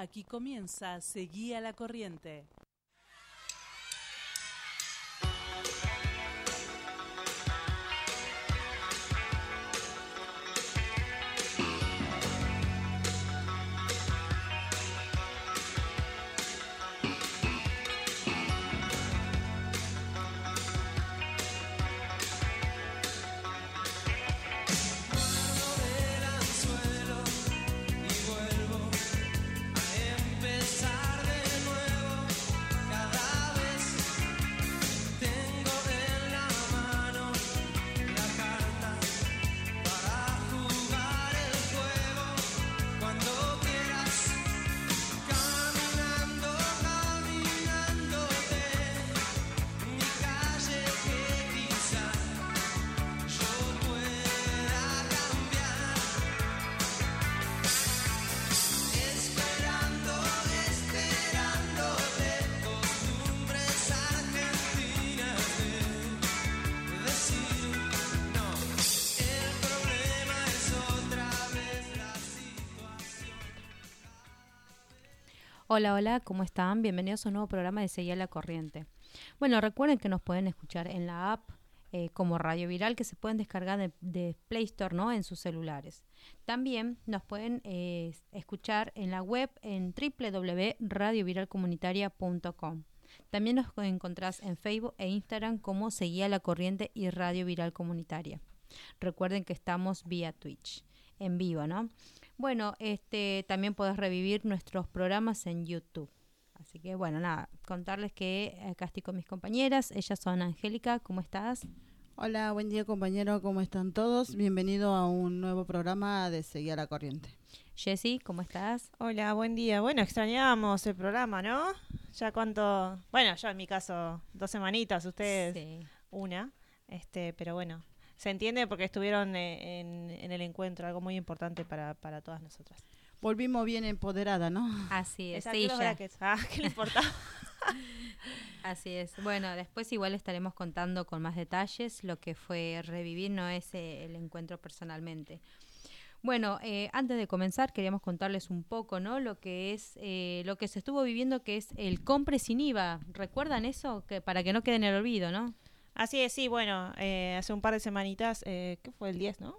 Aquí comienza Seguía la Corriente. Hola, hola, ¿cómo están? Bienvenidos a un nuevo programa de Seguía la Corriente. Bueno, recuerden que nos pueden escuchar en la app eh, como Radio Viral que se pueden descargar de, Play Store ¿no? en sus celulares. También nos pueden eh, escuchar en la web en www.radioviralcomunitaria.com. También nos encontrás en Facebook e Instagram como Seguía la Corriente y Radio Viral Comunitaria. Recuerden que estamos vía Twitch, en vivo, ¿no? Bueno, este, también podés revivir nuestros programas en YouTube. Así que bueno, nada, contarles que acá estoy con mis compañeras. Ellas son Angélica, ¿cómo estás? Hola, buen día compañero, ¿cómo están todos? Bienvenido a un nuevo programa de Seguir a la Corriente. Jessy, ¿cómo estás? Hola, buen día. Bueno, extrañábamos el programa, ¿no? Ya cuánto, bueno, yo en mi caso dos semanitas, ustedes una, este, pero bueno, se entiende porque estuvieron eh, en, el encuentro, algo muy importante para, para todas nosotras. Volvimos bien empoderada, ¿no? Así es, sí, ya. Ah, ¿qué le importa? Así es. Bueno, después igual estaremos contando con más detalles lo que fue revivir, no es eh, el encuentro personalmente. Bueno, eh, antes de comenzar queríamos contarles un poco, ¿no? Lo que es, lo que se estuvo viviendo, que es el compre sin IVA. ¿Recuerdan eso? Que para que no quede en el olvido, ¿no? Así es, sí, bueno, eh, hace un par de semanitas, eh, ¿qué fue? El 10, ¿no?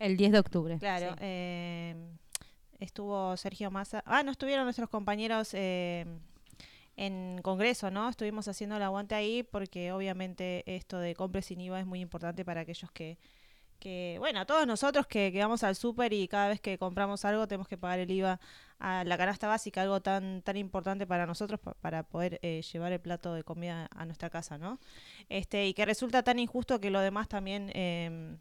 El 10 de octubre. Claro, eh, estuvo Sergio Massa. Ah, no estuvieron nuestros compañeros eh, en Congreso, ¿no? Estuvimos haciendo el aguante ahí porque obviamente esto de compre sin IVA es muy importante para aquellos que, que bueno, todos nosotros que, vamos al súper y cada vez que compramos algo tenemos que pagar el IVA a la canasta básica, algo tan tan importante para nosotros para poder eh, llevar el plato de comida a nuestra casa, ¿no? Este y que resulta tan injusto que los demás también eh,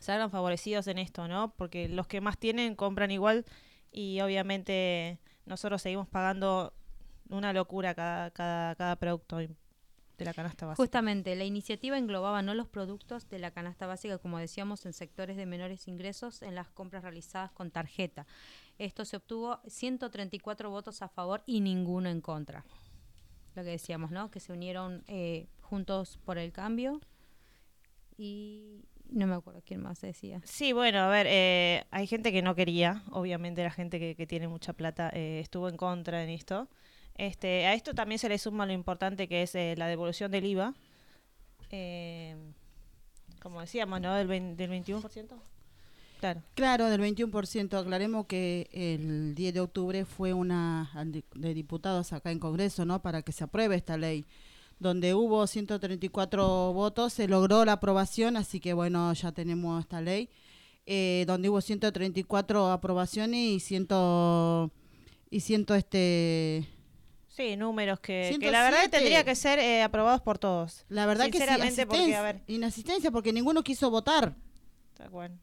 salgan favorecidos en esto, ¿no? Porque los que más tienen compran igual y obviamente nosotros seguimos pagando una locura cada cada cada producto de la canasta básica. Justamente, la iniciativa englobaba no los productos de la canasta básica, como decíamos, en sectores de menores ingresos en las compras realizadas con tarjeta. Esto se obtuvo 134 votos a favor y ninguno en contra. Lo que decíamos, ¿no? Que se unieron eh, juntos por el cambio y no me acuerdo quién más decía. Sí, bueno, a ver, eh, hay gente que no quería, obviamente la gente que, tiene mucha plata eh, estuvo en contra en esto. Este, a esto también se le suma lo importante que es eh, la devolución del IVA. Eh, como decíamos, ¿no? Del, del 21%. Claro. Claro, del 21%. Aclaremos que el 10 de octubre fue una de diputados acá en Congreso, ¿no? Para que se apruebe esta ley. Donde hubo 134 votos, se logró la aprobación, así que bueno, ya tenemos esta ley. Eh, donde hubo 134 aprobaciones y 100 y ciento este Sí, números que, la verdad tendría que ser eh, aprobados por todos. La verdad que sí, porque, a ver. Inasistencia porque ninguno quiso votar. Está bueno.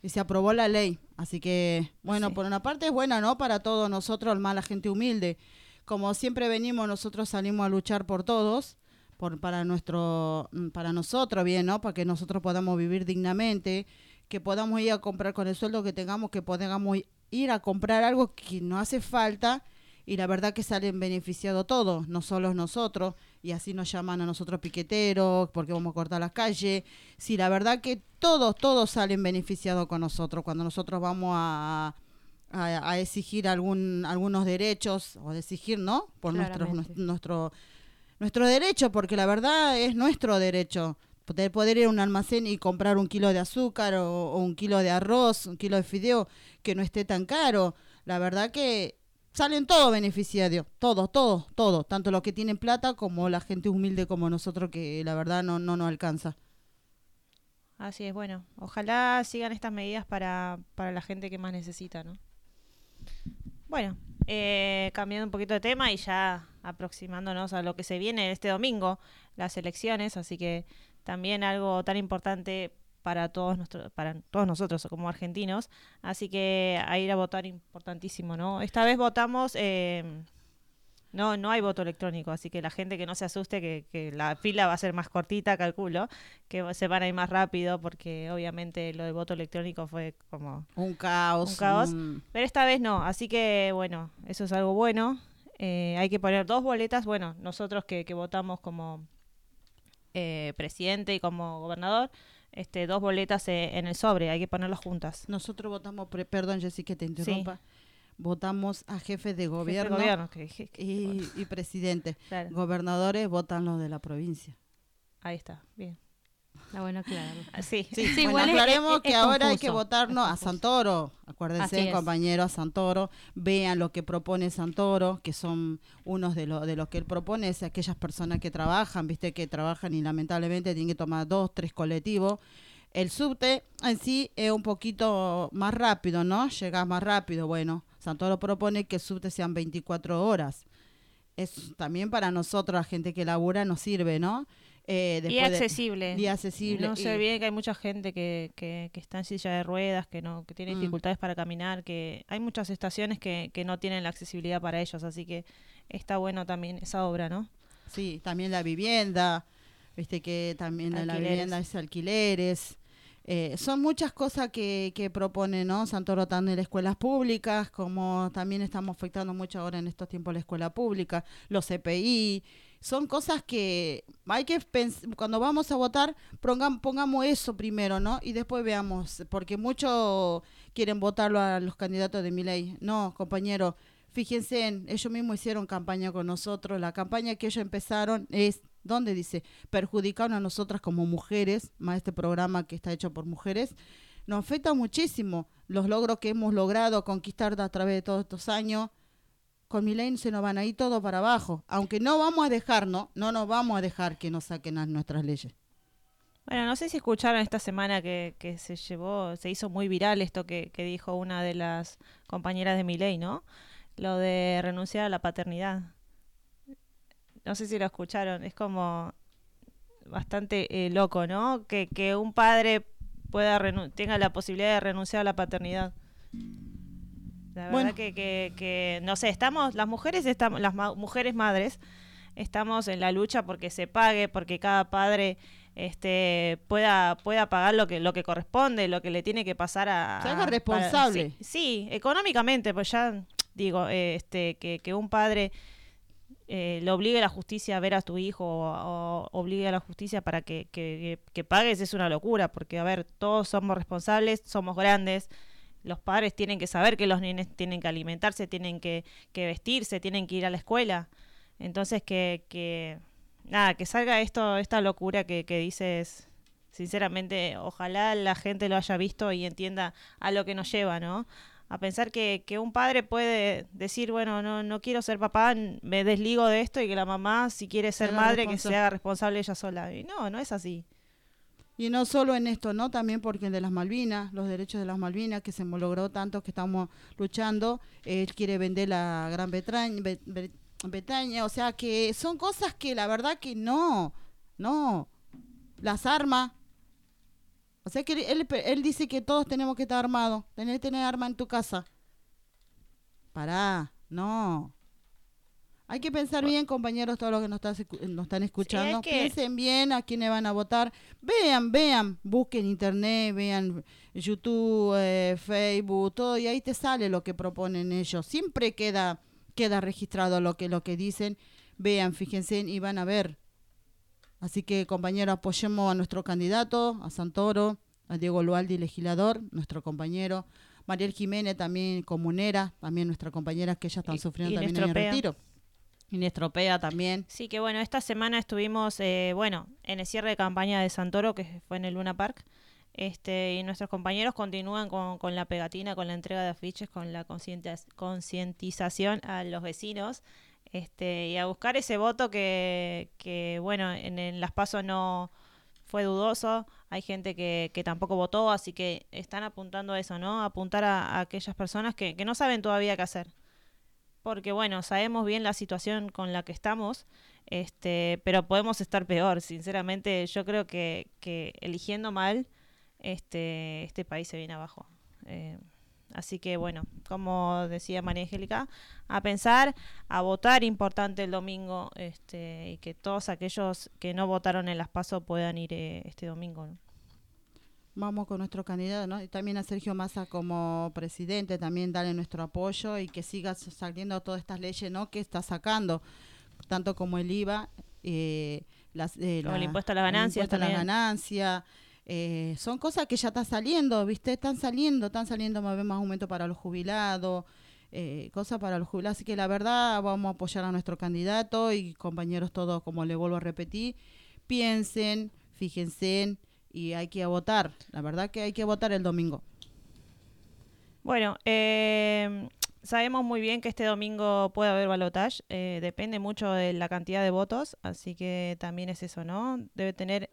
Y se aprobó la ley. Así que, bueno, por una parte es buena, ¿no? Para todos nosotros, más la gente humilde. Como siempre venimos, nosotros salimos a luchar por todos, por para nuestro, para nosotros, bien, ¿no? Para que nosotros podamos vivir dignamente, que podamos ir a comprar con el sueldo que tengamos, que podamos ir a comprar algo que no hace falta y la verdad que salen beneficiados todos, no solo nosotros, y así nos llaman a nosotros piqueteros, porque vamos a cortar las calles. Sí, la verdad que todos, todos salen beneficiados con nosotros cuando nosotros vamos a, a, a exigir algún, algunos derechos o a exigir, ¿no? Por nuestro, Claramente. nuestro, nuestro derecho, porque la verdad es nuestro derecho. Poder, poder ir a un almacén y comprar un kilo de azúcar o, o un kilo de arroz, un kilo de fideo, que no esté tan caro. La verdad que salen todos beneficiarios, todos, todos, todos, tanto los que tienen plata como la gente humilde como nosotros que la verdad no, no nos alcanza. Así es, bueno, ojalá sigan estas medidas para, para la gente que más necesita, ¿no? Bueno, eh, cambiando un poquito de tema y ya aproximándonos a lo que se viene este domingo, las elecciones, así que también algo tan importante para todos nuestros, para todos nosotros como argentinos, así que a ir a votar importantísimo, ¿no? Esta vez votamos, eh, no, no hay voto electrónico, así que la gente que no se asuste que, que la fila va a ser más cortita, calculo, que se van a ir más rápido, porque obviamente lo de voto electrónico fue como Un caos. Un caos. un- pero esta vez no, así que bueno, eso es algo bueno. Eh, hay que poner dos boletas. Bueno, nosotros que, que votamos como eh, presidente y como gobernador, este, dos boletas eh, en el sobre, hay que ponerlas juntas. Nosotros votamos, pre- perdón Jessy que te interrumpa, votamos a jefes de Jefe de gobierno, que que- y, y presidente. claro, Gobernadores votan los de la provincia. ahí está, bien. Bueno aclararlo. Ah, Sí, Sí, Sí, bueno, aclaremos es- que es ahora hay que votarnos a. Santoro. Acuérdense, es. compañeros, a Santoro. Vean lo que propone Santoro, que son unos de, lo, de los que él propone, es aquellas personas que trabajan, viste, que trabajan y lamentablemente tienen que tomar dos, tres colectivos. El subte en sí es un poquito más rápido, ¿no? Llegas más rápido. Bueno, Santoro propone que el subte sean 24 horas. Es también para nosotros, la gente que labura, nos sirve, ¿no? Eh, y de- accesible. y accesible. No se y- olviden que hay mucha gente que, que, que está en silla de ruedas, que no que tiene Mm. dificultades para caminar, que hay muchas estaciones que, que no tienen la accesibilidad para ellos, así que está bueno también esa obra, ¿no? Sí, también la vivienda, viste que también la vivienda es alquileres. Eh, son muchas cosas que, que propone, ¿no? Santoro también escuelas públicas, como también estamos afectando mucho ahora en estos tiempos la escuela pública, los CPI. Son cosas que hay que pens- cuando vamos a votar, pongam- pongamos eso primero, ¿no? Y después veamos, porque muchos quieren votarlo a los candidatos de mi ley. No, compañero, fíjense, en, ellos mismos hicieron campaña con nosotros. La campaña que ellos empezaron es, ¿dónde dice? Perjudicaron a nosotras como mujeres, más este programa que está hecho por mujeres. Nos afecta muchísimo los logros que hemos logrado conquistar a través de todos estos años. Con mi ley se nos van a ir todo para abajo. Aunque no vamos a dejar, ¿no? No nos vamos a dejar que nos saquen a nuestras leyes. Bueno, no sé si escucharon esta semana que, que se llevó, se hizo muy viral esto que, dijo una de las compañeras de Milei, ¿no? Lo de renunciar a la paternidad. No sé si lo escucharon, es como bastante eh, loco, ¿no? Que, que un padre pueda tenga la posibilidad de renunciar a la paternidad. La verdad Bueno. que, que, que, no sé, estamos, las mujeres estamos, las ma- mujeres madres, estamos en la lucha porque se pague, porque cada padre este pueda pueda pagar lo que lo que corresponde, lo que le tiene que pasar a Se haga para- responsable. sí, sí, económicamente, pues ya digo, eh, este que, que un padre eh, le obligue a la justicia a ver a tu hijo o, obligue a la justicia para que, que, pagues es una locura, porque a ver, todos somos responsables, somos grandes, los padres tienen que saber que los nenes tienen que alimentarse, tienen que, que vestirse, tienen que ir a la escuela. Entonces que, que nada, que salga esto, esta locura que, que dices, sinceramente, ojalá la gente lo haya visto y entienda a lo que nos lleva, ¿no? A pensar que, que un padre puede decir, bueno, no, no quiero ser papá, me desligo de esto y que la mamá, si quiere ser madre, que se haga responsable ella sola. Y no, no es así. Y no solo en esto, ¿no? También porque de las Malvinas, los derechos de las Malvinas, que se logró tanto que estamos luchando, él quiere vender la Gran Bretaña, o sea que son cosas que la verdad que no, no, las armas, o sea que él, él dice que todos tenemos que estar armados, tener tener arma en tu casa. Pará, no. Hay que pensar bien, compañeros, todos los que nos, estás escu- nos están escuchando. que- Piensen bien a quiénes van a votar. Vean, vean, busquen internet, vean YouTube, eh, Facebook, todo, y ahí te sale lo que proponen ellos. Siempre queda, queda registrado lo que, lo que dicen. Vean, fíjense y van a ver. Así que, compañeros, apoyemos a nuestro candidato, a Santoro, a Diego Lualdi, legislador, nuestro compañero. Mariel Jiménez también comunera, también nuestra compañera que ella están sufriendo y también en el retiro. Y Nestropea también. Sí, que bueno, esta semana estuvimos, eh, bueno, en el cierre de campaña de Santoro, que fue en el Luna Park. Este, y nuestros compañeros continúan con, con la pegatina, con la entrega de afiches, con la concientiz- concientización a los vecinos. Este, y a buscar ese voto que, que bueno, en, en las pasos no fue dudoso. Hay gente que, que tampoco votó, así que están apuntando a eso, ¿no? Apuntar a, aquellas personas que, que no saben todavía qué hacer porque bueno, sabemos bien la situación con la que estamos, este, pero podemos estar peor. Sinceramente, yo creo que, que eligiendo mal, este, este país se viene abajo. Eh, así que bueno, como decía María Angélica, a pensar, a votar importante el domingo, este, y que todos aquellos que no votaron en las PASO puedan ir eh, este domingo. ¿no? Vamos con nuestro candidato, ¿no? Y también a Sergio Massa como presidente, también darle nuestro apoyo y que siga saliendo todas estas leyes, ¿no? Que está sacando, tanto como el IVA, eh, las, eh, Como el la- impuesto a las ganancias impuesto a las ganancias, eh, son cosas que ya están saliendo, ¿viste? Están saliendo, están saliendo más, más aumento para los jubilados, eh, cosas para los jubilados. Así que la verdad vamos a apoyar a nuestro candidato y compañeros todos, como le vuelvo a repetir, piensen, fíjense y hay que votar. La verdad que hay que votar el domingo. Bueno, eh, sabemos muy bien que este domingo puede haber balotage. eh, depende mucho de la cantidad de votos, así que también es eso, ¿no? Debe tener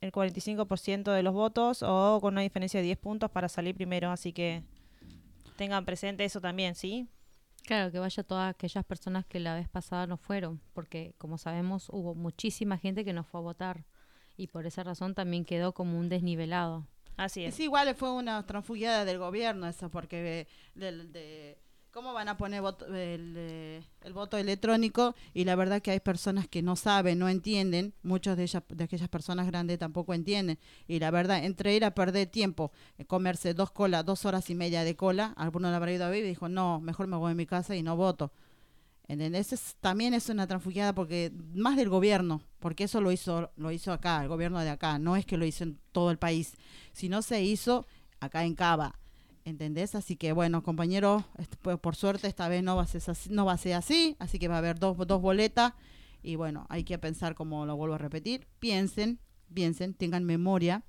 el 45% de los votos o con una diferencia de 10 puntos para salir primero, así que tengan presente eso también, ¿sí? Claro, que vaya todas aquellas personas que la vez pasada no fueron, porque como sabemos hubo muchísima gente que no fue a votar y por esa razón también quedó como un desnivelado. Así es. Es igual fue una transfugiada del gobierno eso, porque del- de, ¿cómo van a poner voto- el, eh, el voto electrónico? Y la verdad que hay personas que no saben, no entienden, muchos de ellas, de aquellas personas grandes tampoco entienden. Y la verdad, entre ir a perder tiempo, eh, comerse dos colas, dos horas y media de cola, alguno lo habrá ido a ver y dijo, no, mejor me voy a mi casa y no voto. ¿Entendés? Es- también es una transfugiada porque más del gobierno, porque eso lo hizo lo hizo acá, el gobierno de acá, no es que lo hizo en todo el país, sino se hizo acá en Cava. ¿Entendés? Así que bueno, compañero, por suerte esta vez no va a ser así, no va a ser así, así que va a haber dos, dos boletas y bueno, hay que pensar como lo vuelvo a repetir, piensen, piensen, tengan memoria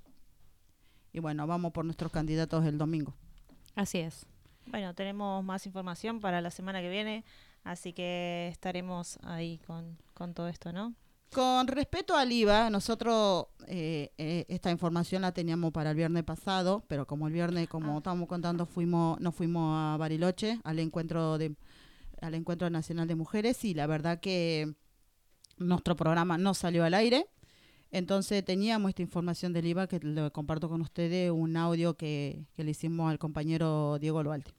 y bueno, vamos por nuestros candidatos el domingo. Así es. Bueno, tenemos más información para la semana que viene, así que estaremos ahí con, con todo esto, ¿no? Con respecto al IVA, nosotros eh, eh, esta información la teníamos para el viernes pasado, pero como el viernes, como Ah. estábamos contando, fuimos, nos fuimos a Bariloche al encuentro de al encuentro nacional de mujeres y la verdad que nuestro programa no salió al aire. Entonces teníamos esta información del IVA que lo comparto con ustedes, un audio que, que le hicimos al compañero Diego Loalte.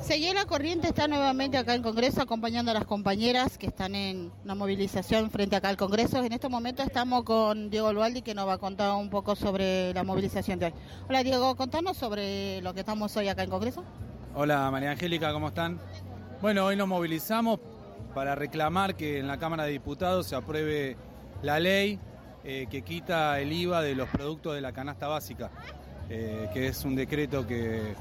Seguí la corriente está nuevamente acá en Congreso acompañando a las compañeras que están en una movilización frente acá al Congreso. En este momento estamos con Diego Lualdi que nos va a contar un poco sobre la movilización de hoy. Hola Diego, contanos sobre lo que estamos hoy acá en Congreso. Hola María Angélica, ¿cómo están? Bueno, hoy nos movilizamos para reclamar que en la Cámara de Diputados se apruebe la ley eh, que quita el IVA de los productos de la canasta básica, eh, que es un decreto que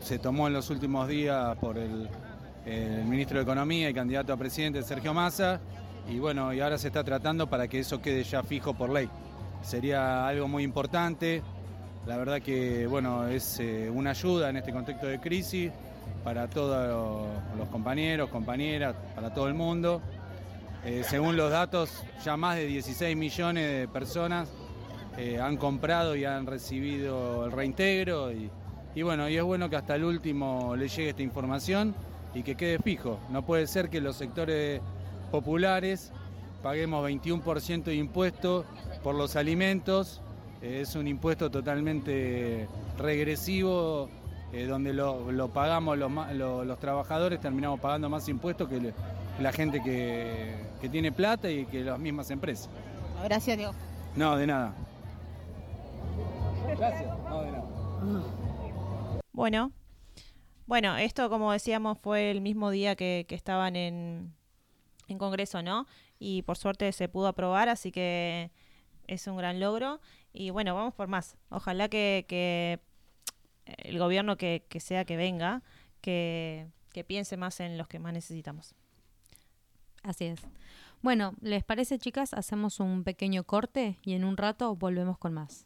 se tomó en los últimos días por el, ministro de Economía y candidato a presidente Sergio Massa, y bueno, y ahora se está tratando para que eso quede ya fijo por ley. Sería algo muy importante, la verdad que bueno, es eh, una ayuda en este contexto de crisis para todos los, los compañeros, compañeras, para todo el mundo. Eh, según los datos, ya más de 16 millones de personas eh, han comprado y han recibido el reintegro y, y bueno, y es bueno que hasta el último le llegue esta información y que quede fijo. No puede ser que los sectores populares paguemos 21% de impuesto por los alimentos. Eh, es un impuesto totalmente regresivo, eh, donde lo, lo pagamos los, lo- los trabajadores, terminamos pagando más impuestos que le- la gente que, que tiene plata y que las mismas empresas. Gracias Diego. No, de nada. Gracias. No, de nada. Bueno, bueno, esto como decíamos fue el mismo día que, estaban en, en Congreso, ¿no? Y por suerte se pudo aprobar, así que es un gran logro. Y bueno, vamos por más. Ojalá que, que el gobierno que, que sea que venga, que, que piense más en los que más necesitamos. Así es. Bueno, ¿les parece chicas? Hacemos un pequeño corte y en un rato volvemos con más.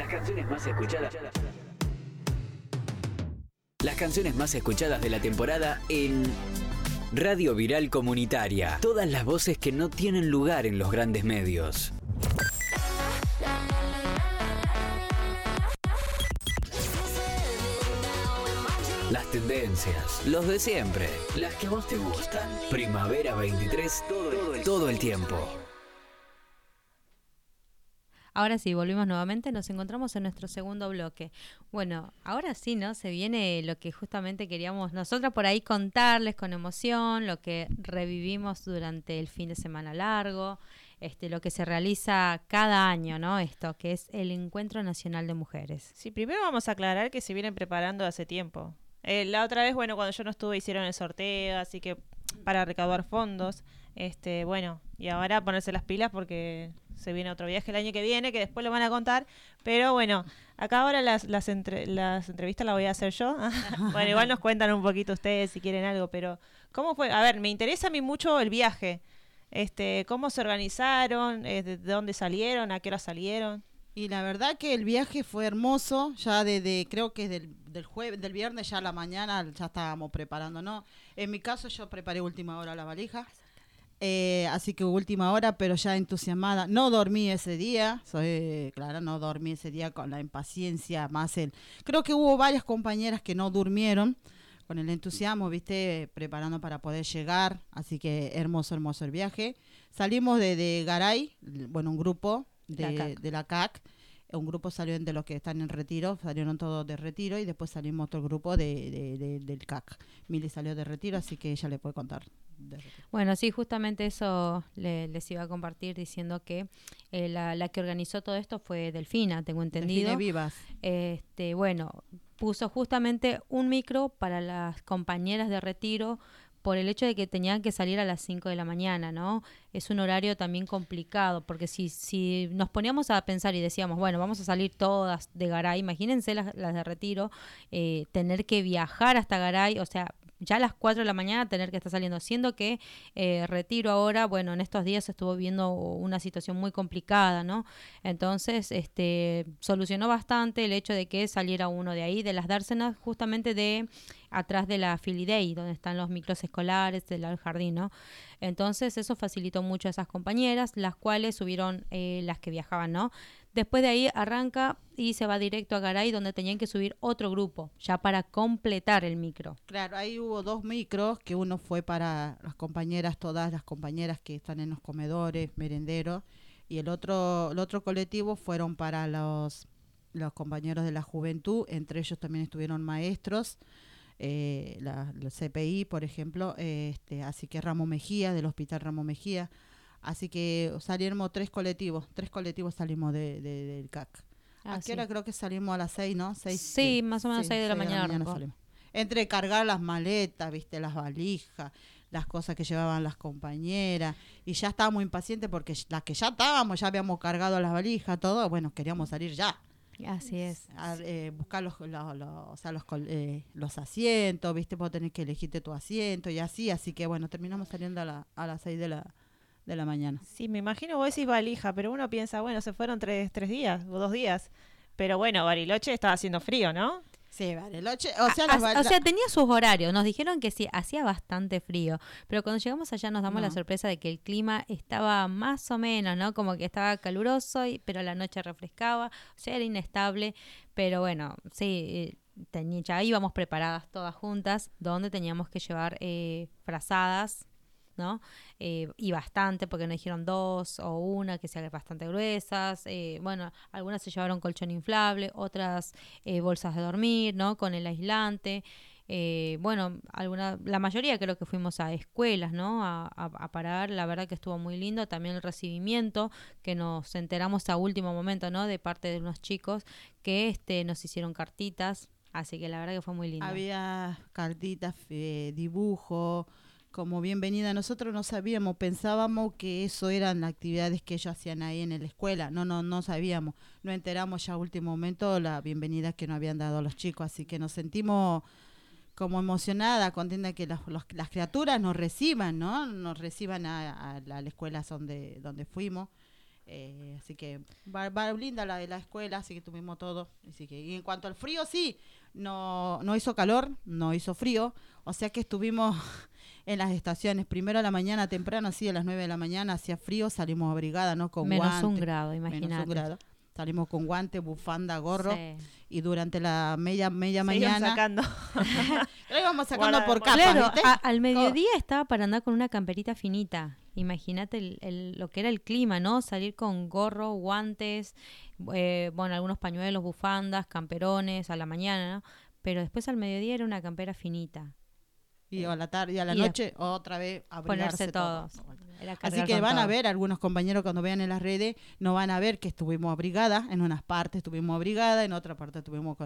Las canciones más escuchadas. Las canciones más escuchadas de la temporada en Radio Viral Comunitaria. Todas las voces que no tienen lugar en los grandes medios. Las tendencias, los de siempre, las que a vos te gustan. Primavera 23, todo el, todo el tiempo. Ahora sí, volvimos nuevamente, nos encontramos en nuestro segundo bloque. Bueno, ahora sí, ¿no? Se viene lo que justamente queríamos nosotras por ahí contarles con emoción, lo que revivimos durante el fin de semana largo, este, lo que se realiza cada año, ¿no? Esto, que es el Encuentro Nacional de Mujeres. Sí, primero vamos a aclarar que se vienen preparando hace tiempo. Eh, la otra vez, bueno, cuando yo no estuve hicieron el sorteo, así que para recaudar fondos, este, bueno, y ahora ponerse las pilas porque se viene otro viaje el año que viene, que después lo van a contar. Pero bueno, acá ahora las, las, entre, las entrevistas las voy a hacer yo. bueno, igual nos cuentan un poquito ustedes si quieren algo, pero ¿cómo fue? A ver, me interesa a mí mucho el viaje. Este, ¿Cómo se organizaron? Eh, ¿De dónde salieron? ¿A qué hora salieron? Y la verdad que el viaje fue hermoso, ya desde, creo que del, del jueves, del viernes ya a la mañana ya estábamos preparando, ¿no? En mi caso yo preparé última hora la valija, eh, así que última hora, pero ya entusiasmada. No dormí ese día, soy claro, no dormí ese día con la impaciencia, más el... Creo que hubo varias compañeras que no durmieron con el entusiasmo, viste, preparando para poder llegar, así que hermoso, hermoso el viaje. Salimos de, de Garay, bueno, un grupo de La CAC. de la CAC. Un grupo salió de los que están en retiro, salieron todos de retiro y después salimos otro grupo de, de- de- del CAC. Mili salió de retiro, así que ella le puede contar. Bueno, sí, justamente eso le- les iba a compartir diciendo que eh, la, la que organizó todo esto fue Delfina, tengo entendido. Delfine Vivas. Este, bueno, puso justamente un micro para las compañeras de retiro por el hecho de que tenían que salir a las 5 de la mañana, ¿no? Es un horario también complicado, porque si, si nos poníamos a pensar y decíamos, bueno, vamos a salir todas de Garay, imagínense las, las de retiro, eh, tener que viajar hasta Garay, o sea, ya a las 4 de la mañana tener que estar saliendo, siendo que eh, retiro ahora, bueno, en estos días estuvo viendo una situación muy complicada, ¿no? Entonces, este, solucionó bastante el hecho de que saliera uno de ahí, de las dársenas, justamente de atrás de la Filidei, donde están los micros escolares del jardín, ¿no? Entonces, eso facilitó mucho a esas compañeras, las cuales subieron eh, las que viajaban, ¿no? Después de ahí arranca y se va directo a Garay, donde tenían que subir otro grupo, ya para completar el micro. Claro, ahí hubo dos micros, que uno fue para las compañeras, todas las compañeras que están en los comedores, merenderos, y el otro, el otro colectivo fueron para los, los compañeros de la juventud, entre ellos también estuvieron maestros, eh, la, la CPI, por ejemplo, eh, este, así que Ramo Mejía, del Hospital Ramo Mejía, así que salimos tres colectivos, tres colectivos salimos de, de- del CAC. Ah, ¿A sí. qué hora creo que salimos a las seis, no? Seis, Sí, más o menos seis de la mañana arrancó. salimos. Entre cargar las maletas, viste, las valijas, las cosas que llevaban las compañeras, y ya estábamos impacientes porque las que ya estábamos, ya habíamos cargado las valijas, todo, bueno, queríamos salir ya, Así es. a, eh, buscar los, los, los- o sea, los, col- eh, los asientos, viste, vos tenés que elegirte tu asiento y así, así que bueno, terminamos saliendo a, la, a las seis de la, de la mañana. Sí, me imagino vos decís valija, pero uno piensa, bueno, se fueron tres, tres días o dos días. Pero bueno, Bariloche estaba haciendo frío, ¿no? Sí, Bariloche, o sea, Ah, val- o sea, tenía sus horarios. Nos dijeron que sí, hacía bastante frío. Pero cuando llegamos allá nos damos la sorpresa de que el clima estaba más o menos, ¿no? Como que estaba caluroso, y- pero la noche refrescaba. O sea, era inestable. Pero bueno, sí, eh, ya íbamos preparadas todas juntas, donde teníamos que llevar eh, frazadas. ¿No? Eh, y bastante, porque nos dijeron dos o una que sean bastante gruesas. eh, bueno, algunas se llevaron colchón inflable, otras eh, bolsas de dormir, ¿no? Con el aislante. Eh, bueno, alguna, la mayoría creo que fuimos a escuelas, ¿no? A, a- a parar, la verdad que estuvo muy lindo. También el recibimiento, que nos enteramos a último momento, ¿no? De parte de unos chicos que este, nos hicieron cartitas. Así que la verdad que fue muy lindo. Había cartitas, eh, dibujo, como bienvenida. Nosotros no sabíamos, pensábamos que eso eran las actividades que ellos hacían ahí en la escuela. No, no, no sabíamos. No enteramos ya a último momento la bienvenida que nos habían dado los chicos. Así que nos sentimos como emocionada, contenta que las, los- las criaturas nos reciban, ¿no? Nos reciban a, a a la escuela donde, donde fuimos. Eh, así que va, va linda la de la escuela, así que tuvimos todo. Así que, y en cuanto al frío, sí, no, no hizo calor, no hizo frío, o sea que estuvimos en las estaciones. Primero a la mañana temprano, así a las 9 de la mañana, hacía frío, salimos abrigada, ¿no? Con Menos guante, un grado, menos imagínate. un grado. Salimos con guante, bufanda, gorro Sí. y durante la media media Se mañana sacando. lo íbamos sacando Guarda- por capas, Claro, ¿viste? a- al mediodía estaba para andar con una camperita finita. Imagínate el- el- lo que era el clima, ¿no? Salir con gorro, guantes, eh, bueno, algunos pañuelos, bufandas, camperones a la mañana, ¿no? Pero después al mediodía era una campera finita. Y a la tarde y a la Y noche otra vez abrigarse Ponerse todos. Era Así que van a todo. ver algunos compañeros cuando vean en las redes, no van a ver que estuvimos abrigadas, en unas partes estuvimos abrigadas, en otra parte estuvimos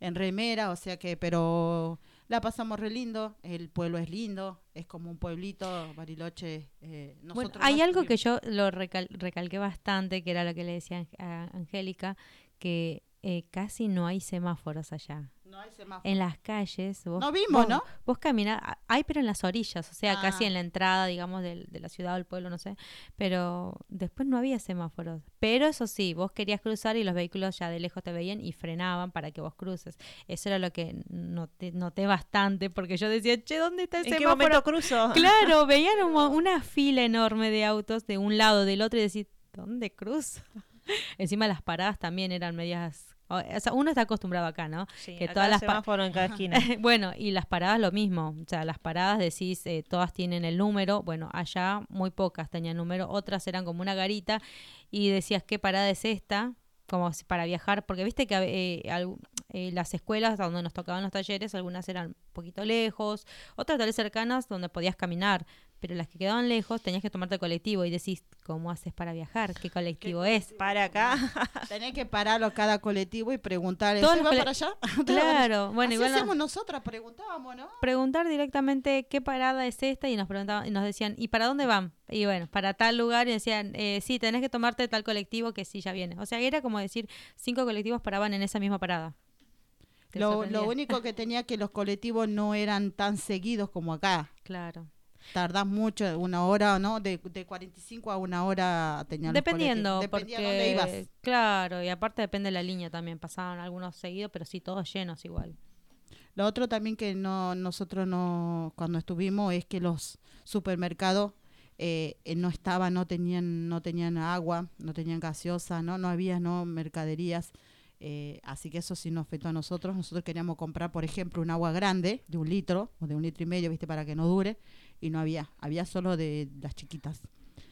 en remera, o sea que, pero la pasamos re lindo, el pueblo es lindo, es como un pueblito, Bariloche. eh, Bueno, nosotros hay no algo que yo lo recal- recalqué bastante, que era lo que le decía a Angélica, que eh, casi no hay semáforos allá. No hay semáforo. En las calles, vos, No vimos, vos, ¿no? Vos caminás, hay pero en las orillas, o sea, casi Ah. en la entrada, digamos, del- de, la ciudad o del pueblo, no sé, pero después no había semáforos. Pero eso sí, vos querías cruzar y los vehículos ya de lejos te veían y frenaban para que vos cruces. Eso era lo que noté, noté bastante, porque yo decía, che, ¿dónde está el ¿En qué semáforo? momento cruzo? Claro, veían una fila enorme de autos de un lado del otro y decís, ¿dónde cruzo? Encima las paradas también eran medias... O sea, uno está acostumbrado acá, ¿no? Sí, que acá todas las semáforo en cada esquina. bueno, y las paradas lo mismo. O sea, las paradas decís, eh, todas tienen el número. Bueno, allá muy pocas tenían número. Otras eran como una garita. Y decías, ¿qué parada es esta? Como para viajar. Porque viste que eh, al- eh, las escuelas donde nos tocaban los talleres, algunas eran un poquito lejos. Otras tal vez cercanas donde podías caminar. Pero las que quedaban lejos tenías que tomarte colectivo. Y decís, ¿cómo haces para viajar? ¿Qué colectivo es? Para acá. Tenés que pararlo cada colectivo y ¿usted los va para allá? ¿Usted va para allá?". Claro, bueno, Así igual... no- hacemos nosotras, preguntábamos, ¿no? preguntar directamente qué parada es esta y nos preguntaban y nos decían y para dónde van y bueno para tal lugar y decían eh, sí tenés que tomarte tal colectivo que sí ya viene o sea era como decir cinco colectivos paraban en esa misma parada Lo, lo único que tenía que los colectivos no eran tan seguidos como acá. claro Tardás mucho, una hora, ¿no? De, de 45 a una hora tenían los dependiendo. Dependía porque de dónde ibas. claro y aparte depende de la línea también pasaban algunos seguidos pero sí todos llenos igual Lo otro también que no nosotros no cuando estuvimos es que los supermercados eh, eh, no estaban, no tenían, no tenían agua, no tenían gaseosa, no, no había no mercaderías. eh, así que eso sí nos afectó a nosotros. Nosotros queríamos comprar, por ejemplo, un agua grande de un litro o de un litro y medio, viste, para que no dure, y no había, había solo de las chiquitas.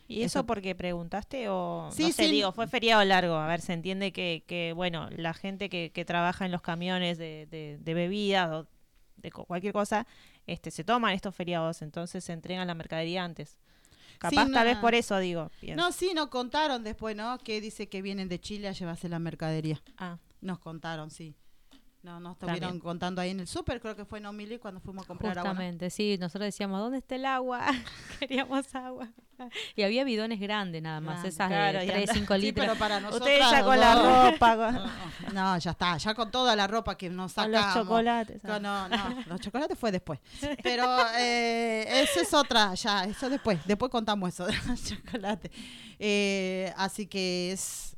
¿Y eso, Eso- porque preguntaste o Sí, no sé, sí. digo, fue feriado largo? A ver, se entiende que, que bueno, la gente que, que trabaja en los camiones de, de, de bebidas o de cualquier cosa, este, se toman estos feriados, entonces se entregan la mercadería antes. Capaz Sí, tal vez por eso digo. pienso. No, sí, nos contaron después, ¿no? Que dice que vienen de Chile a llevarse la mercadería. Ah, Nos contaron, sí. No, nos estuvieron También. contando ahí en el súper, creo que fue en Omili cuando fuimos a comprar agua. ¿no? Justamente, sí, nosotros decíamos, ¿dónde está el agua? Queríamos agua. Y había bidones grandes nada más, esas Claro, de y 3, anda- 5 Sí, litros. pero para nosotros. ustedes ya con la ropa, con, No, ya está, ya con toda la ropa que nos con sacamos. los chocolates. Con- No, no, los chocolates fue después. Pero eh, eso es otra, ya, eso después. Después contamos eso de los chocolates. Eh, así que es.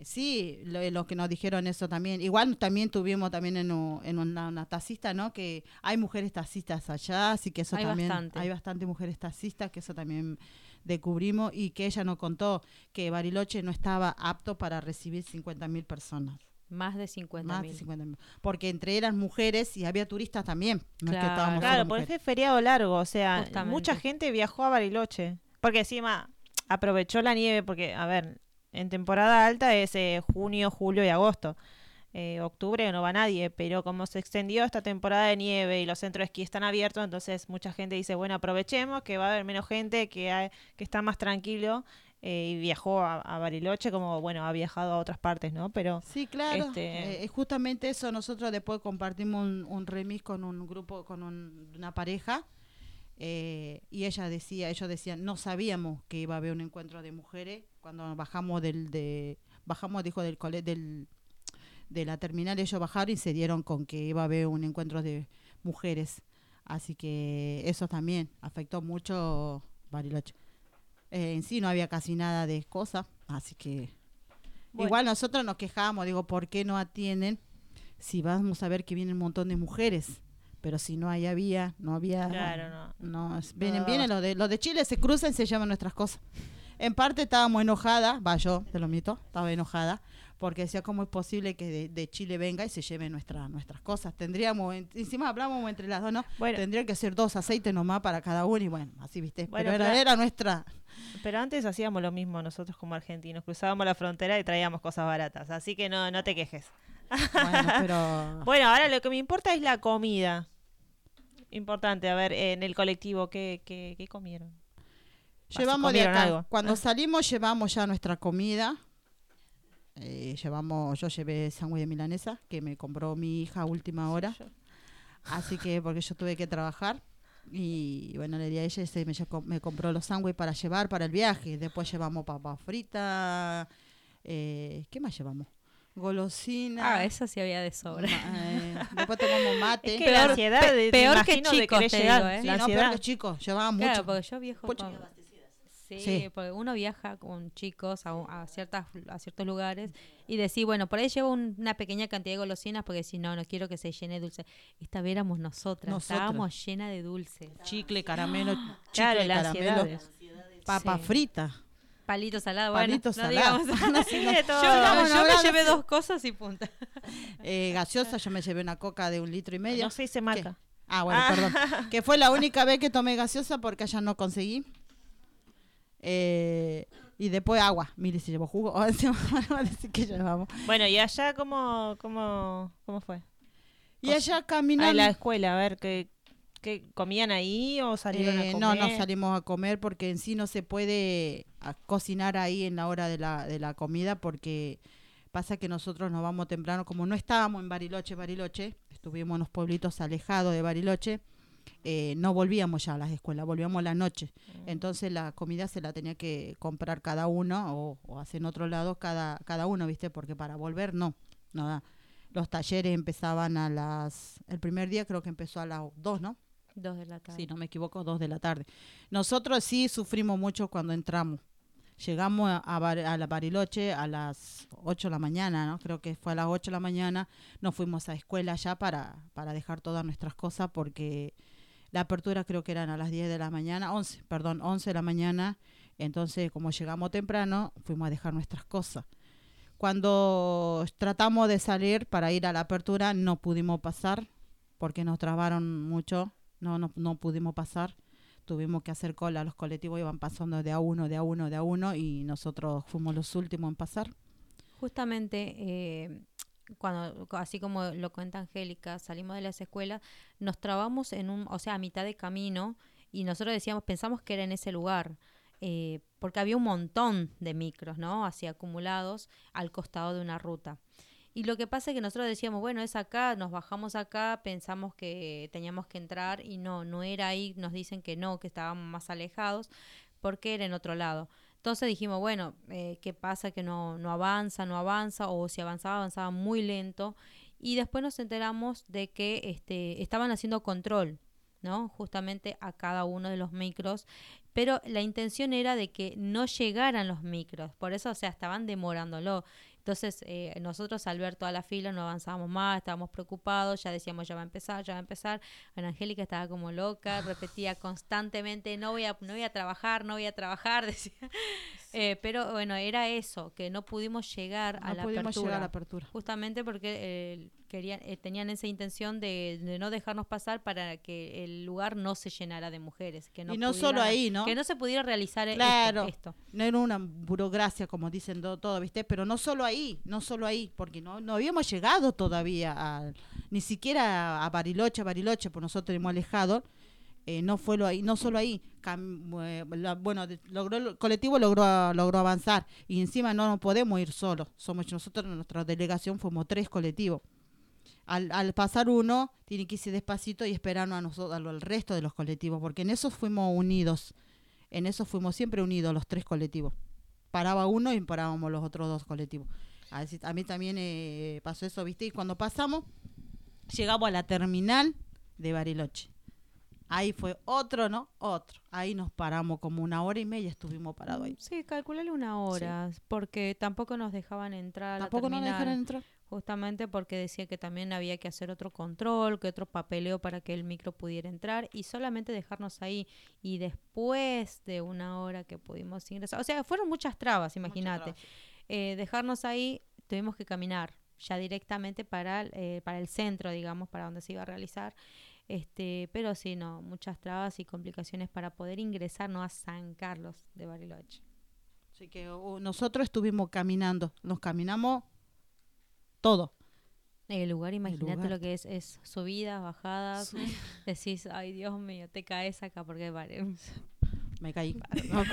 Sí, lo, lo que nos dijeron eso también. Igual también tuvimos también en, u- en una, una taxista, ¿no? Que hay mujeres taxistas allá, así que eso Hay también. bastante. Hay bastante mujeres taxistas, que eso también descubrimos. Y que ella nos contó que Bariloche no estaba apto para recibir 50.000 personas. Más de 50 Más de mil. 50 Porque entre eran mujeres y había turistas también. No es que Claro. Claro, mujeres. fue feriado largo, o sea, Justamente. mucha gente viajó a Bariloche. Porque encima aprovechó la nieve, porque, a ver, en temporada alta es eh, junio, julio y agosto. Eh, octubre no va nadie, pero como se extendió esta temporada de nieve y los centros de esquí están abiertos, entonces mucha gente dice, bueno, aprovechemos que va a haber menos gente, que, hay- que está más tranquilo, eh, y viajó a, a Bariloche como, bueno, ha viajado a otras partes, ¿no? Pero Sí, claro. Este- Eh, justamente eso, nosotros después compartimos un, un remix con un grupo, con un- una pareja. Eh, y ella decía, ellos decían, no sabíamos que iba a haber un encuentro de mujeres. Cuando bajamos del, de, bajamos, dijo, del cole, del, de la terminal, ellos bajaron y se dieron con que iba a haber un encuentro de mujeres. Así que eso también afectó mucho Bariloche. Eh, en sí no había casi nada de cosas, así que Bueno. igual nosotros nos quejamos, digo, ¿por qué no atienden si vamos a ver que vienen un montón de mujeres? Pero si no hay había, no había. Claro, no. Vienen, vienen los de, los de Chile, se cruzan y se llevan nuestras cosas. En parte estábamos enojadas, va yo, te lo mito, estaba enojada, porque decía cómo es posible que de, de Chile venga y se lleve nuestra, nuestras cosas. Tendríamos, en- encima hablamos entre las dos, ¿no? Bueno. Tendría que ser dos aceites nomás para cada uno y bueno, así viste. Bueno, Pero era, pero- era nuestra. Pero antes hacíamos lo mismo nosotros como argentinos, cruzábamos la frontera y traíamos cosas baratas, así que no, no te quejes. Bueno, pero. Bueno, ahora lo que me importa es la comida. Importante, a ver, en el colectivo, ¿qué, qué, qué comieron? Llevamos de acá. algo. Cuando salimos llevamos ya nuestra comida. Eh, llevamos, yo llevé sándwich de milanesa que me compró mi hija a última hora. Así que porque yo tuve que trabajar y bueno le di a ella y me, me compró los sándwiches para llevar para el viaje. Después llevamos papas fritas. Eh, ¿Qué más llevamos? Golosina. Ah, eso sí había de sobra. eh, después tomamos mate. Es que la ansiedad pe- de, peor que de chicos, te llegar, digo, ¿eh? Sí, la no, peor que chicos, llevaba mucho. Claro, porque yo Mucho. con... Sí, Sí. porque uno viaja con chicos a, un- a ciertas a ciertos lugares y decir, bueno, por ahí llevo un- una pequeña cantidad de golosinas porque si no, no quiero que se llene de dulce. Esta vez éramos nosotras, Nosotras. estábamos llenas de dulces. Chicle, caramelo, chicle, Claro, la caramelo, papa Sí. frita. Palito salado, bueno, Palito no salado. digamos. No, sí, no. Yo, No, yo no, me no, llevé no. dos cosas y punta. Eh, gaseosa, yo me llevé una coca de un litro y medio. No se dice marca. Ah, bueno, perdón. Que fue la única vez que tomé gaseosa porque allá no conseguí. Eh, y después agua. Mire, se llevó jugo. A que llevamos. Bueno, ¿y allá cómo, cómo, cómo fue? Y allá A caminando. la escuela, a ver, ¿qué, qué comían ahí o salieron a Eh, comer? no, no salimos a comer porque en sí no se puede a- cocinar ahí en la hora de la, de la comida porque pasa que nosotros nos vamos temprano, como no estábamos en Bariloche, Bariloche, estuvimos en los pueblitos alejados de Bariloche, eh, no volvíamos ya a las escuelas, volvíamos a la noche. Entonces la comida se la tenía que comprar cada uno o, o hacer en otro lado cada, cada uno, ¿viste? Porque para volver no, no da. Los talleres empezaban a las... El primer día creo que empezó a las 2, ¿no? Dos de la tarde. si no me equivoco, dos de la tarde. Nosotros sí sufrimos mucho cuando entramos. Llegamos a, la Bariloche a las 8 de la mañana, ¿no? Creo que fue a las 8 de la mañana. Nos fuimos a escuela ya para, para dejar todas nuestras cosas porque la apertura creo que eran a las 10 de la mañana, 11, perdón, 11 de la mañana. Entonces, como llegamos temprano, fuimos a dejar nuestras cosas. Cuando tratamos de salir para ir a la apertura, no pudimos pasar porque nos trabaron mucho, no, no, no pudimos pasar. tuvimos que hacer cola, los colectivos iban pasando de a uno, de a uno, de a uno y nosotros fuimos los últimos en pasar. Justamente, eh, cuando, así como lo cuenta Angélica, salimos de las escuelas, nos trabamos en un, o sea, a mitad de camino y nosotros decíamos, pensamos que era en ese lugar. Eh, porque había un montón de micros, ¿no? Así acumulados al costado de una ruta. Y lo que pasa es que nosotros decíamos, bueno, es acá, nos bajamos acá, pensamos que teníamos que entrar y no, no era ahí, nos dicen que no, que estábamos más alejados, porque era en otro lado. Entonces dijimos, bueno, eh, ¿qué pasa? Que no, no avanza, no avanza, o si avanzaba, avanzaba muy lento. Y después nos enteramos de que este, estaban haciendo control, ¿no? Justamente a cada uno de los micros, pero la intención era de que no llegaran los micros, por eso, o sea, estaban demorándolo. Entonces, eh, nosotros al ver toda la fila no avanzábamos más, estábamos preocupados, ya decíamos, ya va a empezar, ya va a empezar. Ana Angélica estaba como loca, repetía constantemente, no voy a, no voy a trabajar, no voy a trabajar, decía. Eh, pero bueno, era eso, que no pudimos llegar, a, la pudimos apertura, llegar a la apertura. Justamente porque eh, querían, eh, tenían esa intención de, de no dejarnos pasar para que el lugar no se llenara de mujeres. Que no y no pudiera- solo ahí, ¿no? Que no se pudiera realizar esto- Claro. esto. No era una burocracia, como dicen do- todo, ¿viste? Pero no solo ahí, no solo ahí, porque no, no habíamos llegado todavía a, ni siquiera a Bariloche, a Bariloche, pues nosotros tenemos alejado. Eh, no fue lo ahí, no solo ahí. bueno, logró el colectivo logró logró avanzar y encima no nos podemos ir solos. Somos nosotros, nuestra delegación fuimos tres colectivos. Al, al pasar uno, tiene que irse despacito y esperarnos a nosotros, al resto de los colectivos, porque en eso fuimos unidos. En eso fuimos siempre unidos los tres colectivos. Paraba uno y parábamos los otros dos colectivos. A mí también eh, pasó eso, ¿viste? Y cuando pasamos, llegamos a la terminal de Bariloche. Ahí fue otro, ¿no? Otro. Ahí nos paramos como una hora y media, estuvimos parados ahí. Sí, calculale una hora, porque tampoco nos dejaban entrar. a Tampoco nos dejaron entrar. Justamente porque decía que también había que hacer otro control, que otro papeleo para que el micro pudiera entrar y solamente dejarnos ahí. Y después de una hora que pudimos ingresar, o sea, fueron muchas trabas, imagínate. Eh, dejarnos ahí, tuvimos que caminar ya directamente para, el- eh, para el centro, digamos, para donde se iba a realizar. Este, pero sí, no, muchas trabas y complicaciones para poder ingresar ¿no? a San Carlos de Bariloche. Así que uh, nosotros estuvimos caminando. Nos caminamos todo. El lugar, imagínate lo que es, es subidas, bajadas, decís, ay Dios mío, te caes acá porque vale. Me caí. No,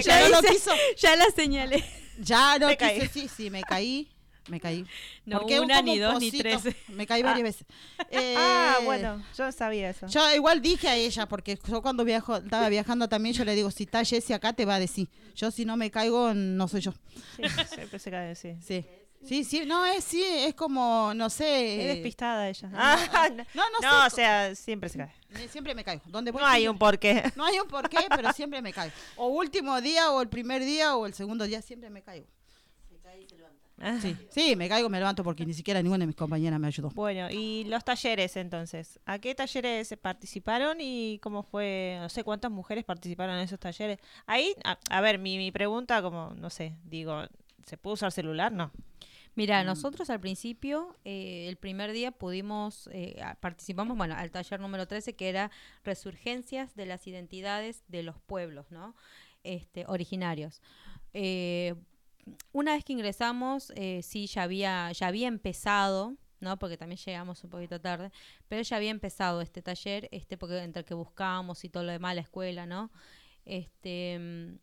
ya no lo quiso. ya la señalé. Ya no quise, caí. sí, sí, me caí. Me caí. No Porque una, ni dos, ni tres. Me caí varias veces. Ah, Eh, bueno, yo sabía eso. Yo igual dije a ella, porque yo cuando viajo, estaba viajando también, yo le digo, si está Jessie acá, te va a decir. Yo si no me caigo, no soy yo. Sí, siempre se cae, sí. Sí. Sí, sí, no, es sí, es como, no sé. Es eh, despistada ella. Ah, no, No, no, no, o sea, siempre se cae. Siempre me caigo. ¿Dónde voy? No hay un porqué. No hay un porqué, pero siempre me caigo. O último día, o el primer día, o el segundo día, siempre me caigo. Sí, sí, me caigo, me levanto porque ni siquiera ninguna de mis compañeras me ayudó. Bueno, y los talleres entonces. ¿A qué talleres participaron y cómo fue? No sé cuántas mujeres participaron en esos talleres. Ahí, a, a ver, mi, mi pregunta, como, no sé, digo, ¿se puede usar celular? No. Mira, nosotros al principio, eh, el primer día pudimos, eh, participamos, bueno, al taller número 13, que era Resurgencias de las Identidades de los Pueblos, ¿no? Este, originarios. Eh, una vez que ingresamos, eh, sí, ya había, ya había empezado, ¿no? Porque también llegamos un poquito tarde, pero ya había empezado este taller, este, porque entre que buscábamos y todo lo demás, la escuela, ¿no? Este, mm,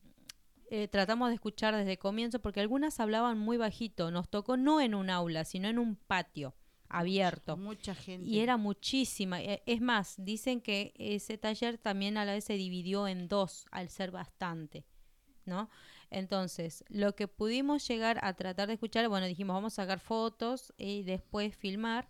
eh, tratamos de escuchar desde el comienzo porque algunas hablaban muy bajito. Nos tocó no en un aula, sino en un patio abierto. Mucha gente. Y era muchísima. Eh, Es más, dicen que ese taller también a la vez se dividió en dos al ser bastante, ¿no? Entonces, lo que pudimos llegar a tratar de escuchar, bueno, dijimos, vamos a sacar fotos y después filmar,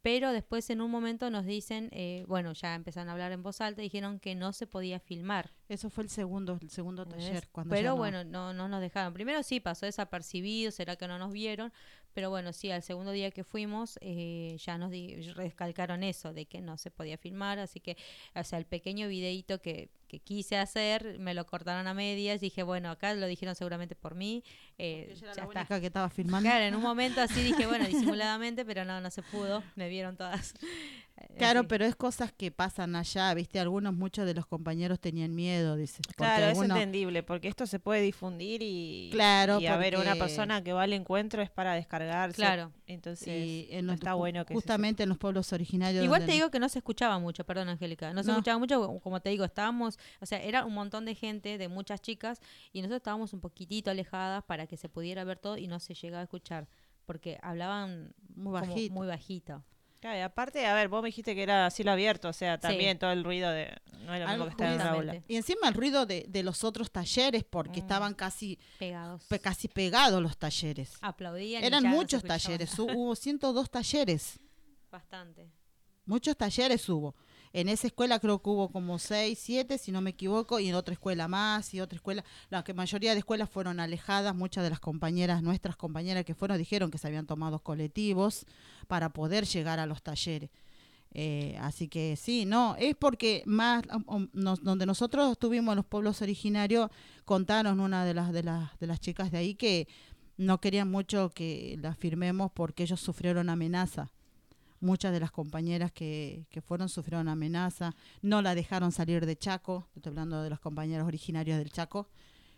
pero después en un momento nos dicen, eh, bueno, ya empezaron a hablar en voz alta, dijeron que no se podía filmar. Eso fue el segundo, el segundo taller. Cuando pero no- bueno, no, no nos dejaron. Primero sí pasó desapercibido, será que no nos vieron, pero bueno, sí, al segundo día que fuimos eh, ya nos di- recalcaron eso, de que no se podía filmar, así que, o sea, el pequeño videíto que, que quise hacer, me lo cortaron a medias, dije, bueno, acá lo dijeron seguramente por mí, eh, Ella era ya la está. que estaba filmando. Claro, en un momento así dije, bueno, disimuladamente, pero no, no se pudo, me vieron todas. Claro, así. pero es cosas que pasan allá, ¿viste? Algunos, muchos de los compañeros tenían miedo, dice. porque Claro, es entendible, porque esto se puede difundir y, Claro, y a ver, una persona que va al encuentro es para descargarse. Claro. Entonces, y en no los- está bueno que se justamente en los pueblos originarios. Igual te digo que no se escuchaba mucho, perdón Angélica, no se No. escuchaba mucho, como te digo, estábamos, o sea, era un montón de gente, de muchas chicas, y nosotros estábamos un poquitito alejadas para que se pudiera ver todo y no se llegaba a escuchar, porque hablaban Muy como bajito. muy bajito. Claro, y aparte, a ver, vos me dijiste que era cielo abierto, o sea, también todo el ruido de... No es lo mismo que estar en justamente. aula. Y encima el ruido de, de los otros talleres, porque Mm. estaban casi, Pegados. pe- casi pegados los talleres. Aplaudían. y Eran muchos talleres, hubo 102 talleres, Bastante. muchos talleres hubo. En esa escuela creo que hubo como 6, 7, si no me equivoco, y en otra escuela más, y otra escuela. La que mayoría de escuelas fueron alejadas, muchas de las compañeras, nuestras compañeras que fueron, dijeron que se habían tomado colectivos para poder llegar a los talleres. Eh, así que sí, no, es porque más um, um, nos- donde nosotros estuvimos los pueblos originarios, contaron una de las de las de las chicas de ahí que no querían mucho que la firmemos porque ellos sufrieron amenaza. Muchas de las compañeras que, que fueron sufrieron amenaza, no la dejaron salir de Chaco, estoy hablando de los compañeros originarios del Chaco,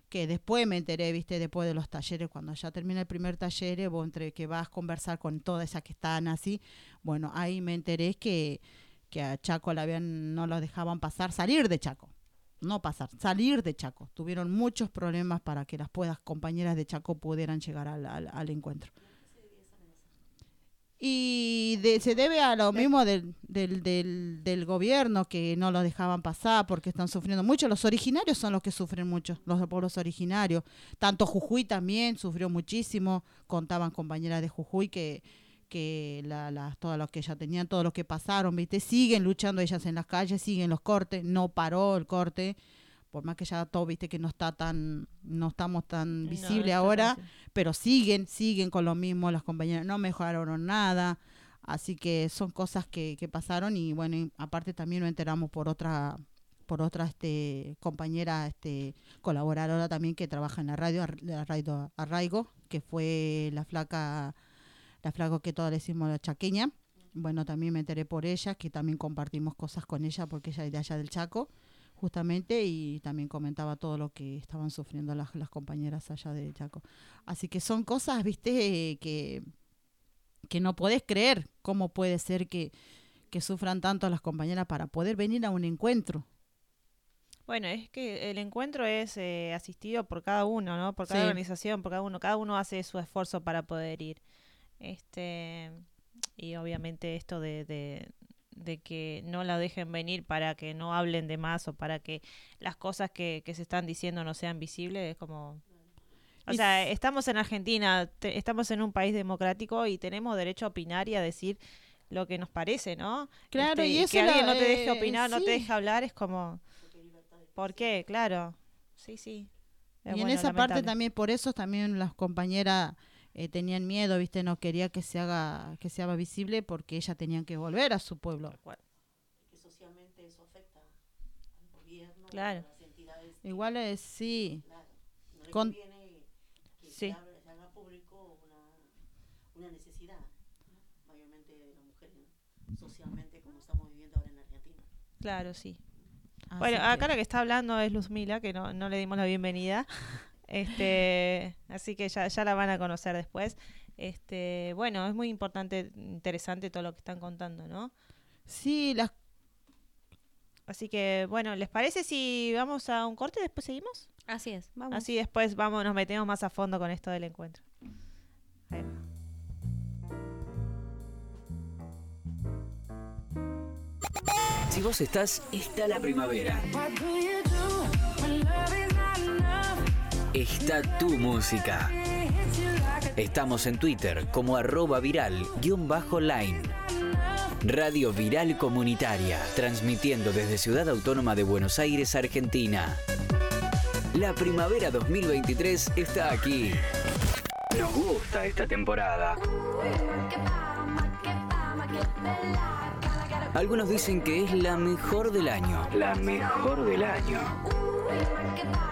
que después me enteré, viste, después de los talleres, cuando ya termina el primer taller, vos entre que vas a conversar con todas esas que están así, bueno, ahí me enteré que, que a Chaco la habían, no lo dejaban pasar, salir de Chaco, no pasar, salir de Chaco. Tuvieron muchos problemas para que las puedas compañeras de Chaco pudieran llegar al- al encuentro. Y de- se debe a lo mismo del, del, del, del gobierno que no lo dejaban pasar porque están sufriendo mucho. Los originarios son los que sufren mucho, los pueblos originarios. Tanto Jujuy también sufrió muchísimo. Contaban compañeras de Jujuy que, que la, la, todo lo que ya tenían, todo lo que pasaron, ¿viste? Siguen luchando ellas en las calles, siguen los cortes, no paró el corte. Por más que ya todo, viste, que no está tan, no estamos tan visible ahora, pero siguen, siguen con lo mismo, las compañeras no mejoraron nada, así que son cosas que, que pasaron y bueno, y aparte también nos enteramos por otra por otra este compañera este colaboradora también que trabaja en la radio, Ar- la radio Arraigo, que fue la flaca la flaca que todos le decimos la chaqueña. Bueno, también me enteré por ella, que también compartimos cosas con ella porque ella es de allá del Chaco, justamente, y también comentaba todo lo que estaban sufriendo las, las compañeras allá de Chaco. Así que son cosas, viste, que, que no podés creer cómo puede ser que, que sufran tanto las compañeras para poder venir a un encuentro. Bueno, es que el encuentro es eh, asistido por cada uno, ¿no? Por cada Sí. organización, por cada uno. Cada uno hace su esfuerzo para poder ir. Este y obviamente esto de, de, de que no la dejen venir para que no hablen de más o para que las cosas que, que se están diciendo no sean visibles es como o Y sea, estamos en Argentina, te- estamos en un país democrático y tenemos derecho a opinar y a decir lo que nos parece, ¿no? Claro, Este, y eso que alguien la- no te deje eh, opinar, no te deje hablar, es como ¿Por qué? Claro. Sí, sí. Es y en esa parte también, por eso también las compañeras eh, tenían miedo, viste, no quería que se haga, que se haga visible porque ellas tenían que volver a su pueblo. Que socialmente eso afecta al gobierno, Claro. a las entidades, Igual es, sí, claro. No le Con- conviene que Sí. se, haga público una, una necesidad, ¿no? mayormente de las mujeres, ¿no? socialmente como estamos viviendo ahora en Argentina. Claro, sí. así bueno, que- acá la que está hablando es Luzmila, que no, no le dimos la bienvenida. Este, así que ya, ya la van a conocer después. Este, bueno, es muy importante, interesante todo lo que están contando, ¿no? Sí, las Así que, bueno, ¿les parece si vamos a un corte y después seguimos? Así es, vamos. Así después vamos, nos metemos más a fondo con esto del encuentro. Si vos estás, está la primavera. Está tu música. Estamos en Twitter como arroba viral guion bajo line. Radio Viral Comunitaria, transmitiendo desde Ciudad Autónoma de Buenos Aires, Argentina. La primavera 2023 está aquí. Nos gusta esta temporada. Algunos dicen que es la mejor del año. La mejor del año.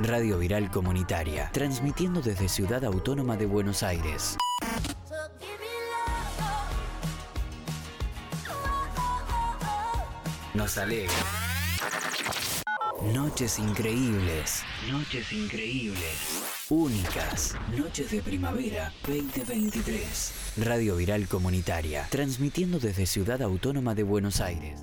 Radio Viral Comunitaria, transmitiendo desde Ciudad Autónoma de Buenos Aires. nos alegra. Noches increíbles. Noches increíbles. Únicas. Noches de primavera 2023. Radio Viral Comunitaria. Transmitiendo desde Ciudad Autónoma de Buenos Aires.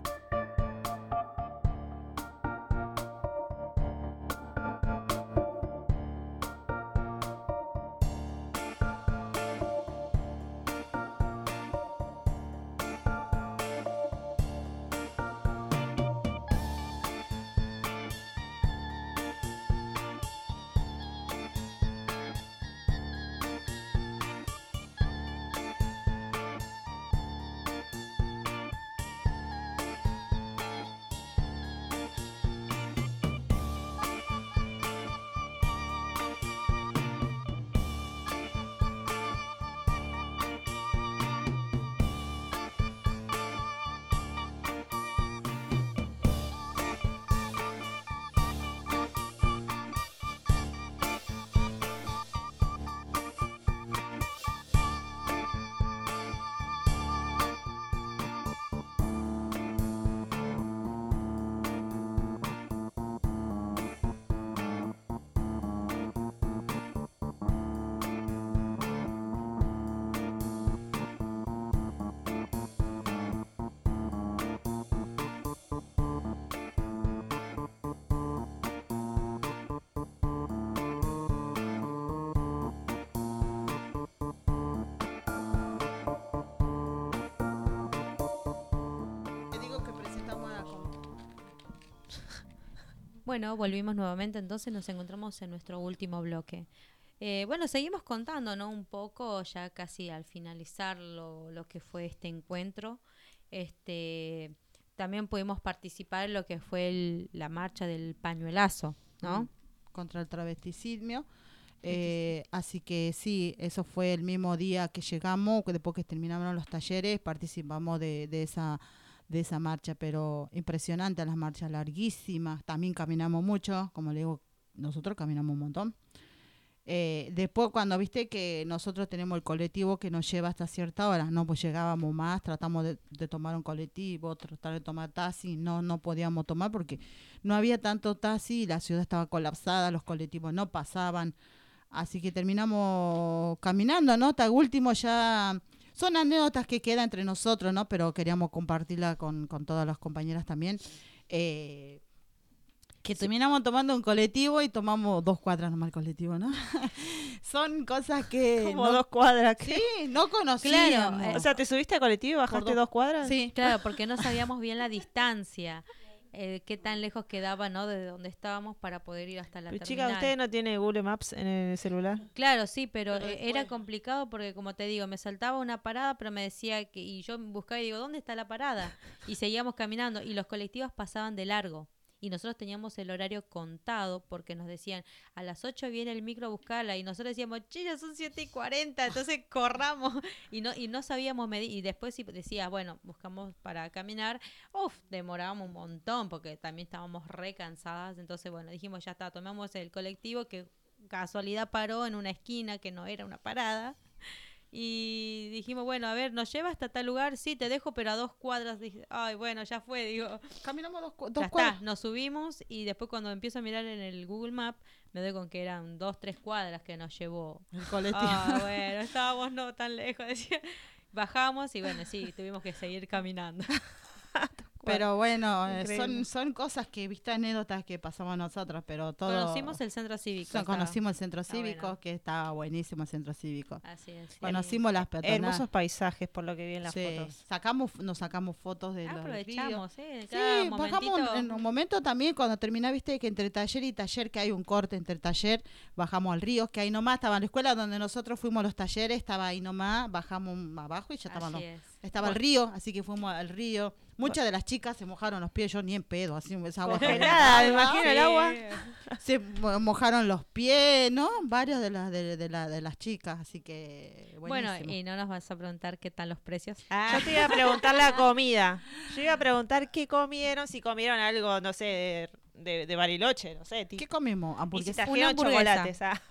Bueno, volvimos nuevamente, entonces nos encontramos en nuestro último bloque. Eh, bueno, seguimos contando, ¿no? Un poco, ya casi al finalizar lo, lo que fue este encuentro. Este, también pudimos participar en lo que fue el- la marcha del pañuelazo, ¿no? Mm, contra el travesticismo. Eh, así que sí, eso fue el mismo día que llegamos, que después que terminaron los talleres, participamos de, de esa de esa marcha, pero impresionante las marchas larguísimas, también caminamos mucho, como le digo, nosotros caminamos un montón. Eh, después cuando viste que nosotros tenemos el colectivo que nos lleva hasta cierta hora, no pues llegábamos más, tratamos de, tomar un colectivo, tratar de tomar taxi, no, no podíamos tomar porque no había tanto taxi, la ciudad estaba colapsada, los colectivos no pasaban, así que terminamos caminando, ¿no? Hasta último ya son anécdotas que quedan entre nosotros, ¿no? Pero queríamos compartirla con, con todas las compañeras también. Eh, que terminamos tomando un colectivo y tomamos dos cuadras nomás el colectivo, ¿no? Son cosas que Como no, dos cuadras. sí, no conocíamos. Claro, eh, O sea, ¿te subiste al colectivo y bajaste dos- dos cuadras? sí. Claro, porque no sabíamos bien la distancia, eh, qué tan lejos quedaba, ¿no? De donde estábamos para poder ir hasta la Pero terminal. chica, ¿usted no tiene Google Maps en el celular? Claro, sí, pero, Pero eh, después- era complicado porque, como te digo, me saltaba una parada, pero me decía que, y yo buscaba y digo, ¿dónde está la parada? Y seguíamos caminando y los colectivos pasaban de largo. Y nosotros teníamos el horario contado porque nos decían, a las 8 viene el micro a buscarla. Y nosotros decíamos, che, ya son 7 y 40, entonces corramos. Y no, y no sabíamos medir. Y después si decías, bueno, buscamos para caminar, uff, demorábamos un montón porque también estábamos re cansadas. Entonces, bueno, dijimos, ya está, tomamos el colectivo que casualidad paró en una esquina que no era una parada. Y dijimos, bueno, a ver, ¿nos lleva hasta tal lugar? Sí, te dejo, pero a dos cuadras. Dije, Ay, bueno, ya fue, digo. Caminamos dos, cu- Ya dos está, cuadras. nos subimos y después cuando empiezo a mirar en el Google Map, me doy con que eran dos, tres cuadras que nos llevó. El colectivo. Ah, bueno, estábamos no tan lejos, decía. Bajamos y bueno, sí, tuvimos que seguir caminando. Pero bueno, eh, Increíble. son, son cosas que, viste, anécdotas que pasamos nosotros, pero todo... Conocimos el centro cívico. so- conocimos el centro está cívico, bueno. que estaba buenísimo el centro cívico. Así es. sí. Conocimos las peatonales. Hermosos paisajes, por lo que vi en las Sí, fotos. Sacamos, nos sacamos fotos de los ríos. Aprovechamos, ¿eh? Sí, bajamos momentito. en un momento también cuando terminá, viste que entre taller y taller, que hay un corte entre taller, bajamos al río, que ahí nomás estaba en la escuela donde nosotros fuimos a los talleres, estaba ahí nomás, bajamos abajo y ya estaban Así los- es. estaba el río, así que fuimos al río. Muchas de las chicas se mojaron los pies, yo ni en pedo, así esa agua Congelada, me imagino el agua. Se mo- mojaron los pies, ¿no? Varias de las de, de la- de las chicas, así que Bueno, buenísimo. y no nos vas a preguntar qué tal los precios. Yo te iba a preguntar la comida. Yo iba a preguntar qué comieron, si comieron algo, no sé, de, de, de Bariloche, no sé. ¿Qué comimos? Y si Hamburguesa. trajeron hamburguesa. chocolates. ah.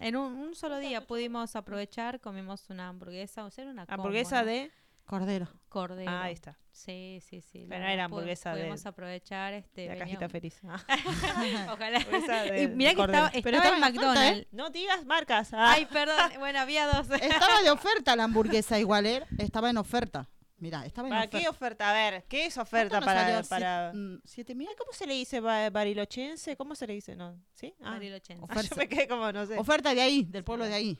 En un, un solo día pudimos aprovechar, comimos una hamburguesa, o sea, una combo, Hamburguesa ¿no? de... Cordero. cordero. Ah, ahí está. Sí, sí, sí. Pero verdad era hamburguesa de- Pudimos aprovechar este. La cajita feliz. Ah. Ojalá. Y mirá que estaba, estaba en McDonald's. No digas marcas. Ah. Ay, perdón. Bueno, había dos. Estaba de oferta la hamburguesa igual, ¿eh? Estaba en oferta. Mira, estaba en ¿Para oferta. qué oferta? A ver, ¿qué es oferta ¿Cuánto nos para, salió? para... Siete- mm, ¿Siete mil? ¿Cómo se le dice ba- barilochense? ¿Cómo se le dice? No, ¿Sí? Ah. Barilochense. Ah, yo me quedé como, no sé. Oferta de ahí, del pueblo de ahí.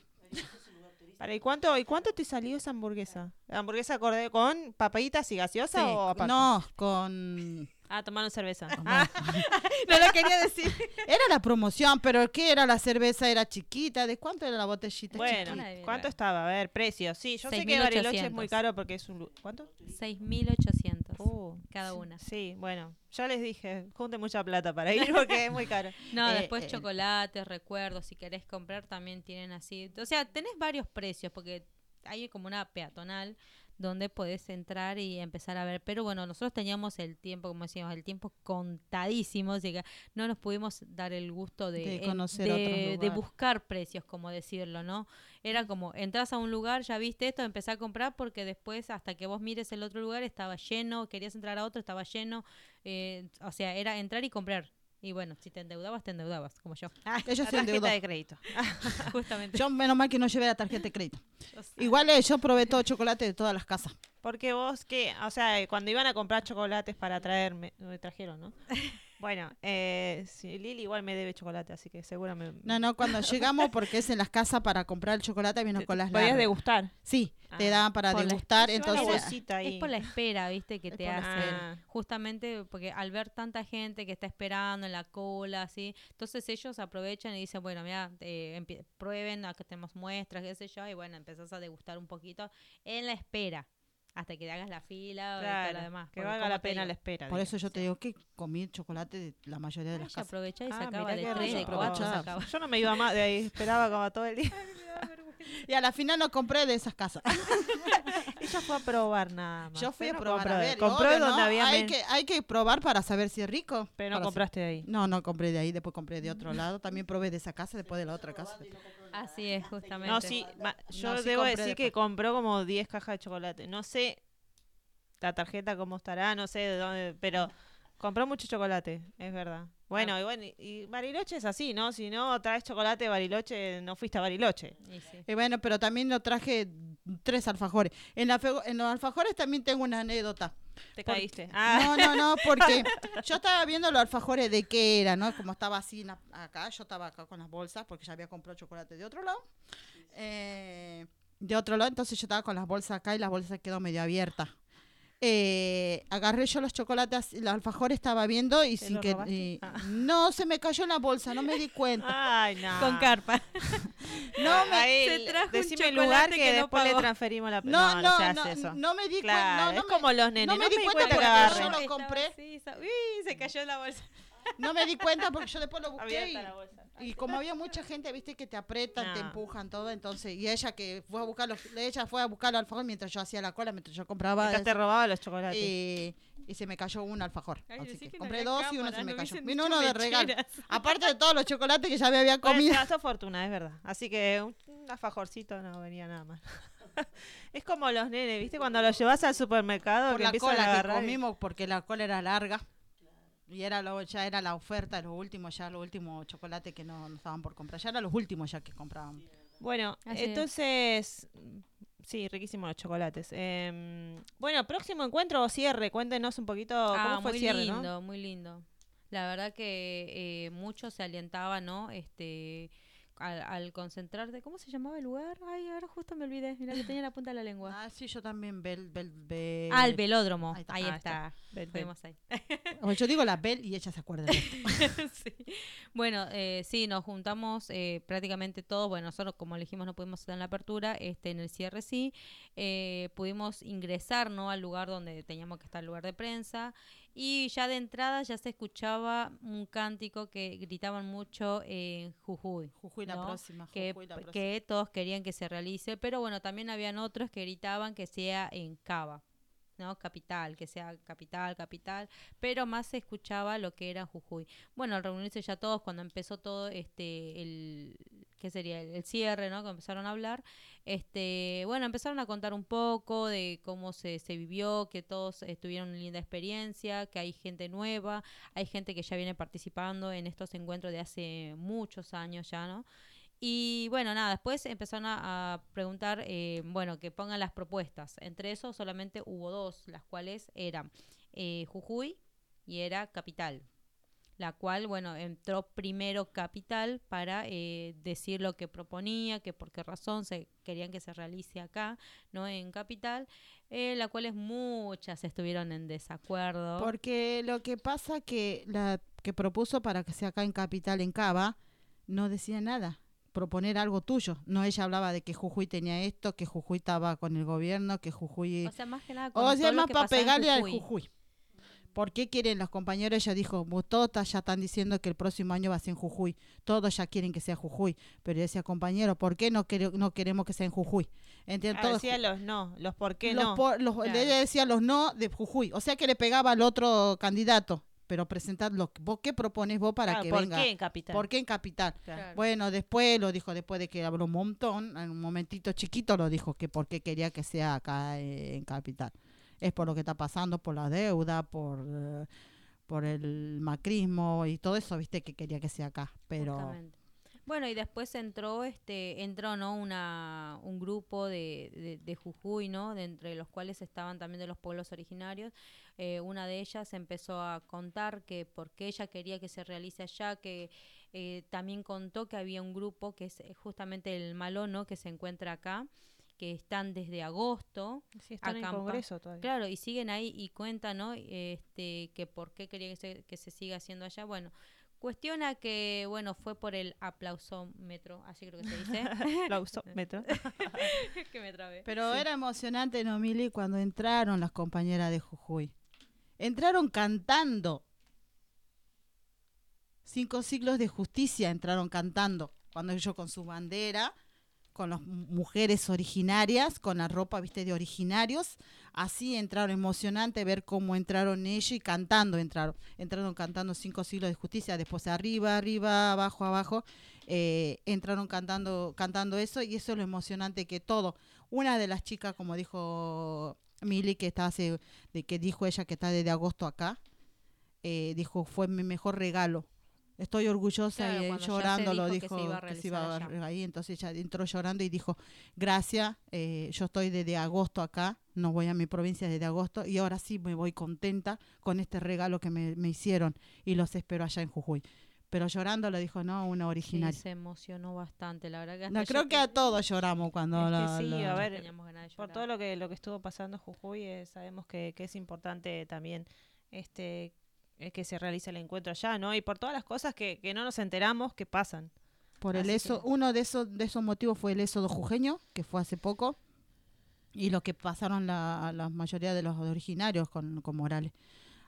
Para, ¿y, cuánto, ¿Y cuánto te salió esa hamburguesa? ¿La hamburguesa con papaditas y gaseosa Sí. o aparte? No, con... Ah, tomaron cerveza. Ah, No lo quería decir. Era la promoción, pero ¿qué era la cerveza? Era chiquita. ¿De cuánto era la botellita? bueno, chiquita? ¿cuánto estaba? A ver, precios. Sí, yo sé que Bariloche es muy 6.800. caro porque es un... ¿Cuánto? 6.800 Uh, cada una. Sí, bueno, ya les dije, junte mucha plata para ir porque es muy caro. No, Eh, después eh, chocolates, recuerdos, si querés comprar también tienen así. O sea, tenés varios precios porque hay como una peatonal donde podés entrar y empezar a ver. Pero bueno, nosotros teníamos el tiempo, como decíamos, el tiempo contadísimo, así que no nos pudimos dar el gusto de, conocer de- de buscar precios, como decirlo, ¿no? Era como, entras a un lugar, ya viste esto, empezá a comprar porque después, hasta que vos mires el otro lugar, estaba lleno, querías entrar a otro, estaba lleno. eh, o sea, era entrar y comprar. Y bueno, si te endeudabas, te endeudabas, como yo. Ella La se endeudó. tarjeta de crédito. Justamente. Yo, menos mal que no llevé la tarjeta de crédito. Igual eh, yo probé todo chocolate de todas las casas. Porque vos, ¿qué? O sea, cuando iban a comprar chocolates para traerme, me trajeron, ¿no? Bueno, eh, sí, Lili igual me debe chocolate, así que seguro me... No, no, cuando llegamos, porque es en las casas para comprar el chocolate, vino con las Podías largas. degustar. Sí, te Ah, daban para por la- degustar, la entonces... ahí. Es por la espera, viste, que Es te por la hacen. espera. Justamente porque al ver tanta gente que está esperando en la cola, así, entonces ellos aprovechan y dicen, bueno, mira, eh, empie- prueben, acá tenemos muestras, qué sé yo, y bueno, empezás a degustar un poquito en la espera, hasta que hagas la fila y todo Claro, lo demás. que valga la pena digo, la espera. Por digamos. eso yo te digo que comí chocolate de la mayoría de Ay, las se casas. aprovecha y Ah, sacaba mirá de tres, de rico. cuatro, sacaba. Yo no me iba más de ahí, esperaba como todo el día. Y a la final no compré de esas casas. Ella fue a probar nada más. Yo fui a Pero probar a ver. Compró obvio, donde ¿no? había hay que, hay que probar para saber si es rico. Pero no compraste de ahí. No, no compré de ahí, después compré de otro lado. También probé de esa casa, después de la otra casa. Así es, justamente. No, sí, ma- yo No, sí debo decir que compró como 10 cajas de chocolate. No sé la tarjeta cómo estará, no sé de dónde, pero compró mucho chocolate, es verdad. Bueno, y bueno, y- Bariloche es así, ¿no? Si no traes chocolate de Bariloche, no fuiste a Bariloche. Y sí. Y bueno, pero también lo traje tres alfajores. En, la fe- en los alfajores también tengo una anécdota. Te Por- caíste. Ah, No, no, no, porque yo estaba viendo los alfajores de qué era, ¿no? Como estaba así na- acá, yo estaba acá con las bolsas porque ya había comprado chocolate de otro lado. Eh, de otro lado, entonces yo estaba con las bolsas acá y las bolsas quedó medio abiertas. Eh, agarré yo los chocolates, los alfajores estaba viendo y ¿Te sin que y- Ah. no se me cayó en la bolsa, no me di cuenta. Ay, no. Con carpa. No, me se trajo un decime el chocolate lugar que, que no después le transferimos la No, no, no, se no, hace eso. no me di Claro, cuenta. No, no es me- como los nenes. no me di cuenta que porque yo lo compré. uy, se cayó en la bolsa. No me di cuenta porque yo después lo busqué Abierta y, la bolsa. Y como había mucha gente, viste, que te apretan, te No. empujan todo, entonces, y ella que fue a buscar los, ella fue a buscar el alfajor mientras yo hacía la cola, mientras yo compraba Mientras te robaba los chocolates. y, y se me cayó un alfajor. Ay, Así que que no compré dos y uno cámara, se me no cayó. dicho uno de regalo. Aparte de todos los chocolates que ya me había Bueno, comido. se gastó fortuna, es verdad. Así que un, un alfajorcito no venía nada mal. es como los nenes, ¿viste? Cuando los llevas al supermercado por que la cola a que y- comimos porque la cola era larga y era lo, ya era la oferta los últimos ya los últimos chocolates que no, no estaban por comprar ya eran los últimos ya que comprábamos Bueno, Así es. entonces... Sí, riquísimos los chocolates. Em, bueno, próximo encuentro o cierre. Cuéntenos un poquito cómo Ah, fue muy el cierre, lindo, ¿no? muy lindo. La verdad que eh, mucho se alientaba, ¿no? Este, al, al concentrarte. ¿Cómo se llamaba el lugar? Ay, ahora justo me olvidé. Mira, que tenía la punta de la lengua. ah sí yo también bel, bel, bel- Ah, el velódromo. ahí Ahí está. está. Ah. Fuimos ahí. Yo digo la bel y ella se acuerda de esto. Sí. Bueno, eh, sí, nos juntamos eh, prácticamente todos. Bueno, nosotros, como le dijimos, no pudimos estar en la apertura. Este, en el cierre sí. Eh, pudimos ingresar, ¿no? Al lugar donde teníamos que estar, el lugar de prensa. Y ya de entrada ya se escuchaba un cántico que gritaban mucho en Jujuy. Jujuy la próxima que, Jujuy la próxima. que todos querían que se realice, pero bueno, también habían otros que gritaban que sea en Cava, ¿no? Capital, que sea capital, capital, pero más se escuchaba lo que era Jujuy. Bueno, al reunirse ya todos, cuando empezó todo este el, que sería el, el cierre, ¿no? Que empezaron a hablar, este, bueno, empezaron a contar un poco de cómo se, se vivió, que todos eh, tuvieron una linda experiencia, que hay gente nueva, hay gente que ya viene participando en estos encuentros de hace muchos años ya, ¿no? Y bueno, nada, después empezaron a, preguntar, eh, bueno, que pongan las propuestas. Entre esos solamente hubo dos, las cuales eran eh, Jujuy y era Capital. La cual, bueno, entró primero Capital para eh, decir lo que proponía, que por qué razón se querían que se realice acá, ¿no? En Capital, eh, la cuales muchas estuvieron en desacuerdo. Porque lo que pasa que la que propuso para que sea acá en Capital, en Cava, no decía nada. Proponer algo tuyo. No, ella hablaba de que Jujuy tenía esto, que Jujuy estaba con el gobierno, que Jujuy... o sea, más que nada con O todo sea, lo más que para pegarle al Jujuy. ¿Por qué quieren los compañeros? Ella dijo, "Vos todos ta- ya están diciendo que el próximo año va a ser en Jujuy. Todos ya quieren que sea Jujuy. Pero yo decía, compañero, ¿por qué no, quere- no queremos que sea en Jujuy? ¿Entiendes? Ah, Todos decía los no, los por qué los no. por- los- Claro. Ella decía los no de Jujuy. O sea que le pegaba al otro candidato. Pero presentad lo que- vos qué propones vos para Ah, que ¿Por venga. qué en Capital? ¿Por qué en Capital? Claro. Bueno, después lo dijo, después de que habló un montón, en un momentito chiquito lo dijo, que por qué quería que sea acá eh, en Capital. Es por lo que está pasando, por la deuda, por, eh, por el macrismo y todo eso, viste, que quería que sea acá. Pero Justamente. Bueno, y después entró, este, entró, ¿no? Una, un grupo de, de, de Jujuy, ¿no? De entre los cuales estaban también de los pueblos originarios. Eh, una de ellas empezó a contar que por qué ella quería que se realice allá, que eh, también contó que había un grupo que es eh, justamente el Malono, que se encuentra acá, que están desde agosto, Sí, están en acampa- Congreso todavía. Claro, y siguen ahí y cuentan, ¿no? Este, que por qué quería que se, que se siga haciendo allá. Bueno, cuestiona que, bueno, fue por el aplausómetro, así creo que se dice. Aplausómetro. que me trabé. Pero era emocionante, ¿no, Mili? Cuando entraron las compañeras de Jujuy. Entraron cantando. Cinco siglos de justicia entraron cantando. Cuando ellos con su bandera, con las mu- mujeres originarias, con la ropa, viste, de originarios. Así entraron, emocionante ver cómo entraron ellos y cantando entraron. Entraron cantando cinco siglos de justicia, después arriba, arriba, abajo, abajo. eh, entraron cantando, cantando eso y eso es lo emocionante que todo. Una de las chicas, como dijo Mili, que está hace, de que dijo ella que está desde agosto acá, eh, dijo fue mi mejor regalo. Estoy orgullosa Claro, y llorando lo dijo que se iba a se iba a ahí. Entonces ella entró llorando y dijo, gracias, eh, yo estoy desde agosto acá, no voy a mi provincia desde agosto y ahora sí me voy contenta con este regalo que me, me hicieron y los espero allá en Jujuy. Pero llorando lo dijo, no, una Sí, originaria. se emocionó bastante, la verdad que No, creo que a todos lloramos cuando Es que la- sí, a ver, teníamos ganas de Por todo lo que lo que estuvo pasando en Jujuy, eh, sabemos que, que es importante también este eh, que se realice el encuentro allá, ¿no? Y por todas las cosas que, que no nos enteramos que pasan. Por el que- eso, uno de esos, de esos motivos fue el éxodo jujeño, que fue hace poco, y lo que pasaron la, la mayoría de los originarios con, con Morales.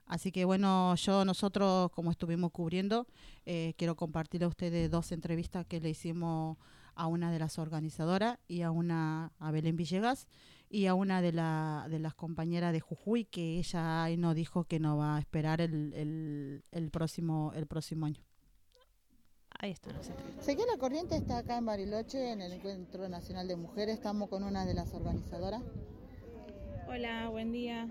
Así que bueno, yo, nosotros, como estuvimos cubriendo, eh, quiero compartir a ustedes dos entrevistas que le hicimos a una de las organizadoras y a una, a Belén Villegas, y a una de, la, de las compañeras de Jujuy, que ella ahí nos dijo que nos va a esperar el, el, el próximo, el próximo año. Ahí entrevistas. Seguí la corriente está acá en Bariloche, en el Encuentro Nacional de Mujeres. Estamos con una de las organizadoras. Hola, buen día.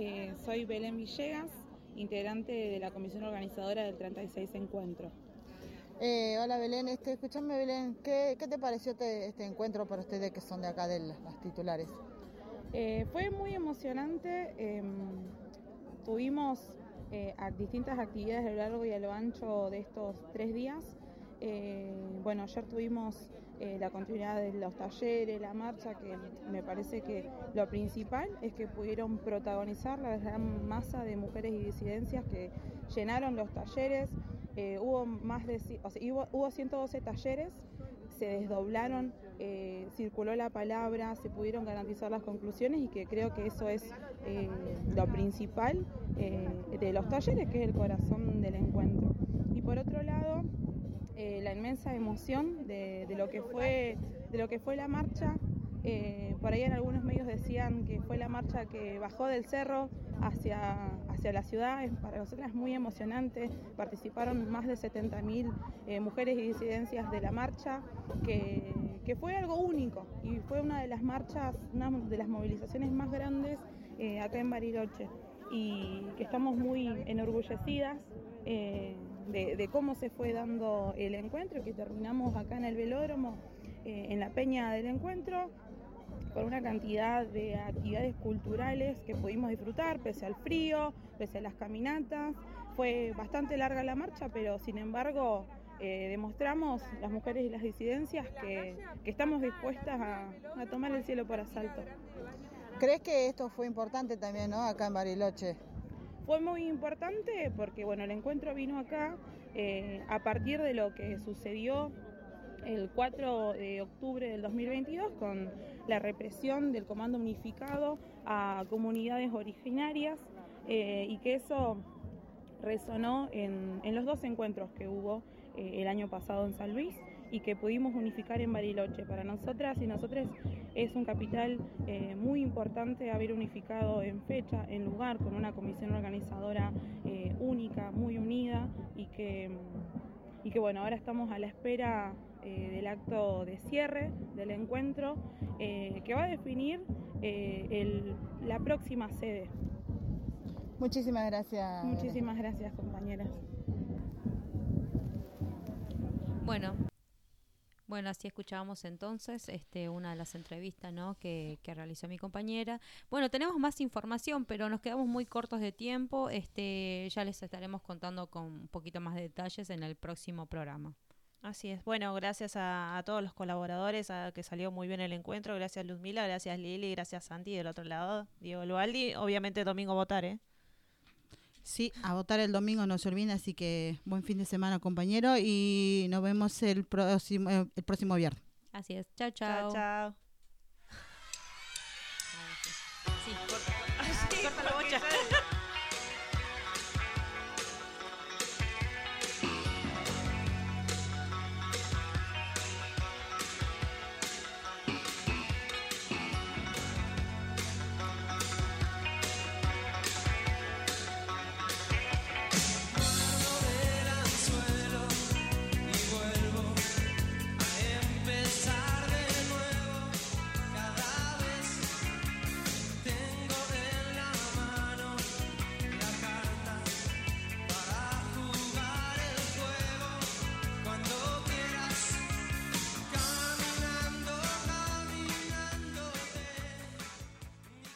Eh, soy Belén Villegas, integrante de la comisión organizadora del 36 Encuentro. Eh, hola Belén, este, escúchame Belén, ¿qué, qué te pareció este, este encuentro para ustedes que son de acá de las, las titulares? Eh, fue muy emocionante. em, tuvimos distintas actividades a lo largo y a lo ancho de estos tres días. Eh, bueno, ayer tuvimos eh, la continuidad de los talleres, la marcha, que me parece que lo principal es que pudieron protagonizar la gran masa de mujeres y disidencias que llenaron los talleres. Eh, hubo más hubo, hubo 112 talleres, se desdoblaron, circuló la palabra, se pudieron garantizar las conclusiones y que creo que eso es lo principal de los talleres, que es el corazón del encuentro. Y por otro lado, eh, la inmensa emoción de, de lo que fue, de lo que fue la marcha, Eh, por ahí en algunos medios decían que fue la marcha que bajó del cerro hacia, hacia la ciudad. Para nosotras es muy emocionante. Participaron más de 70.000 eh, mujeres y disidencias de la marcha, que, que fue algo único y fue una de las marchas, una de las movilizaciones más grandes eh, acá en Bariloche. Y que estamos muy enorgullecidas eh, de, cómo se fue dando el encuentro, que terminamos acá en el velódromo, eh, en la peña del encuentro, con una cantidad de actividades culturales que pudimos disfrutar, pese al frío, pese a las caminatas. Fue bastante larga la marcha, pero sin embargo eh, demostramos, las mujeres y las disidencias, que, que estamos dispuestas a, a tomar el cielo por asalto. ¿Crees que esto fue importante también, no? Acá en Bariloche. Fue muy importante porque bueno, el encuentro vino acá eh, a partir de lo que sucedió el 4 de octubre del 2022 con la represión del Comando Unificado a comunidades originarias eh, y que eso resonó en, los dos encuentros que hubo eh, el año pasado en San Luis y que pudimos unificar en Bariloche. Para nosotras y nosotros es un capital eh, muy importante haber unificado en fecha, en lugar, con una comisión organizadora eh, única, muy unida y que, y que bueno, ahora estamos a la espera eh, del acto de cierre del encuentro eh, que va a definir eh, el- la próxima sede. Muchísimas gracias. Muchísimas gracias, compañeras. Bueno, bueno, así escuchábamos entonces este, una de las entrevistas ¿no? que, que realizó mi compañera. Bueno, tenemos más información, pero nos quedamos muy cortos de tiempo. Este, ya les estaremos contando con un poquito más de detalles en el próximo programa. Así es. Bueno, gracias a, a todos los colaboradores, a que salió muy bien el encuentro. Gracias Luzmila, gracias Lili, gracias Santi del otro lado, Diego Lualdi. Obviamente domingo votar, ¿eh? Sí, a votar el domingo no se olviden, así que buen fin de semana, compañero, y nos vemos el próximo, eh, el próximo viernes. Así es. Chao, chao. Chao, chao. Sí, corta, corta la bocha.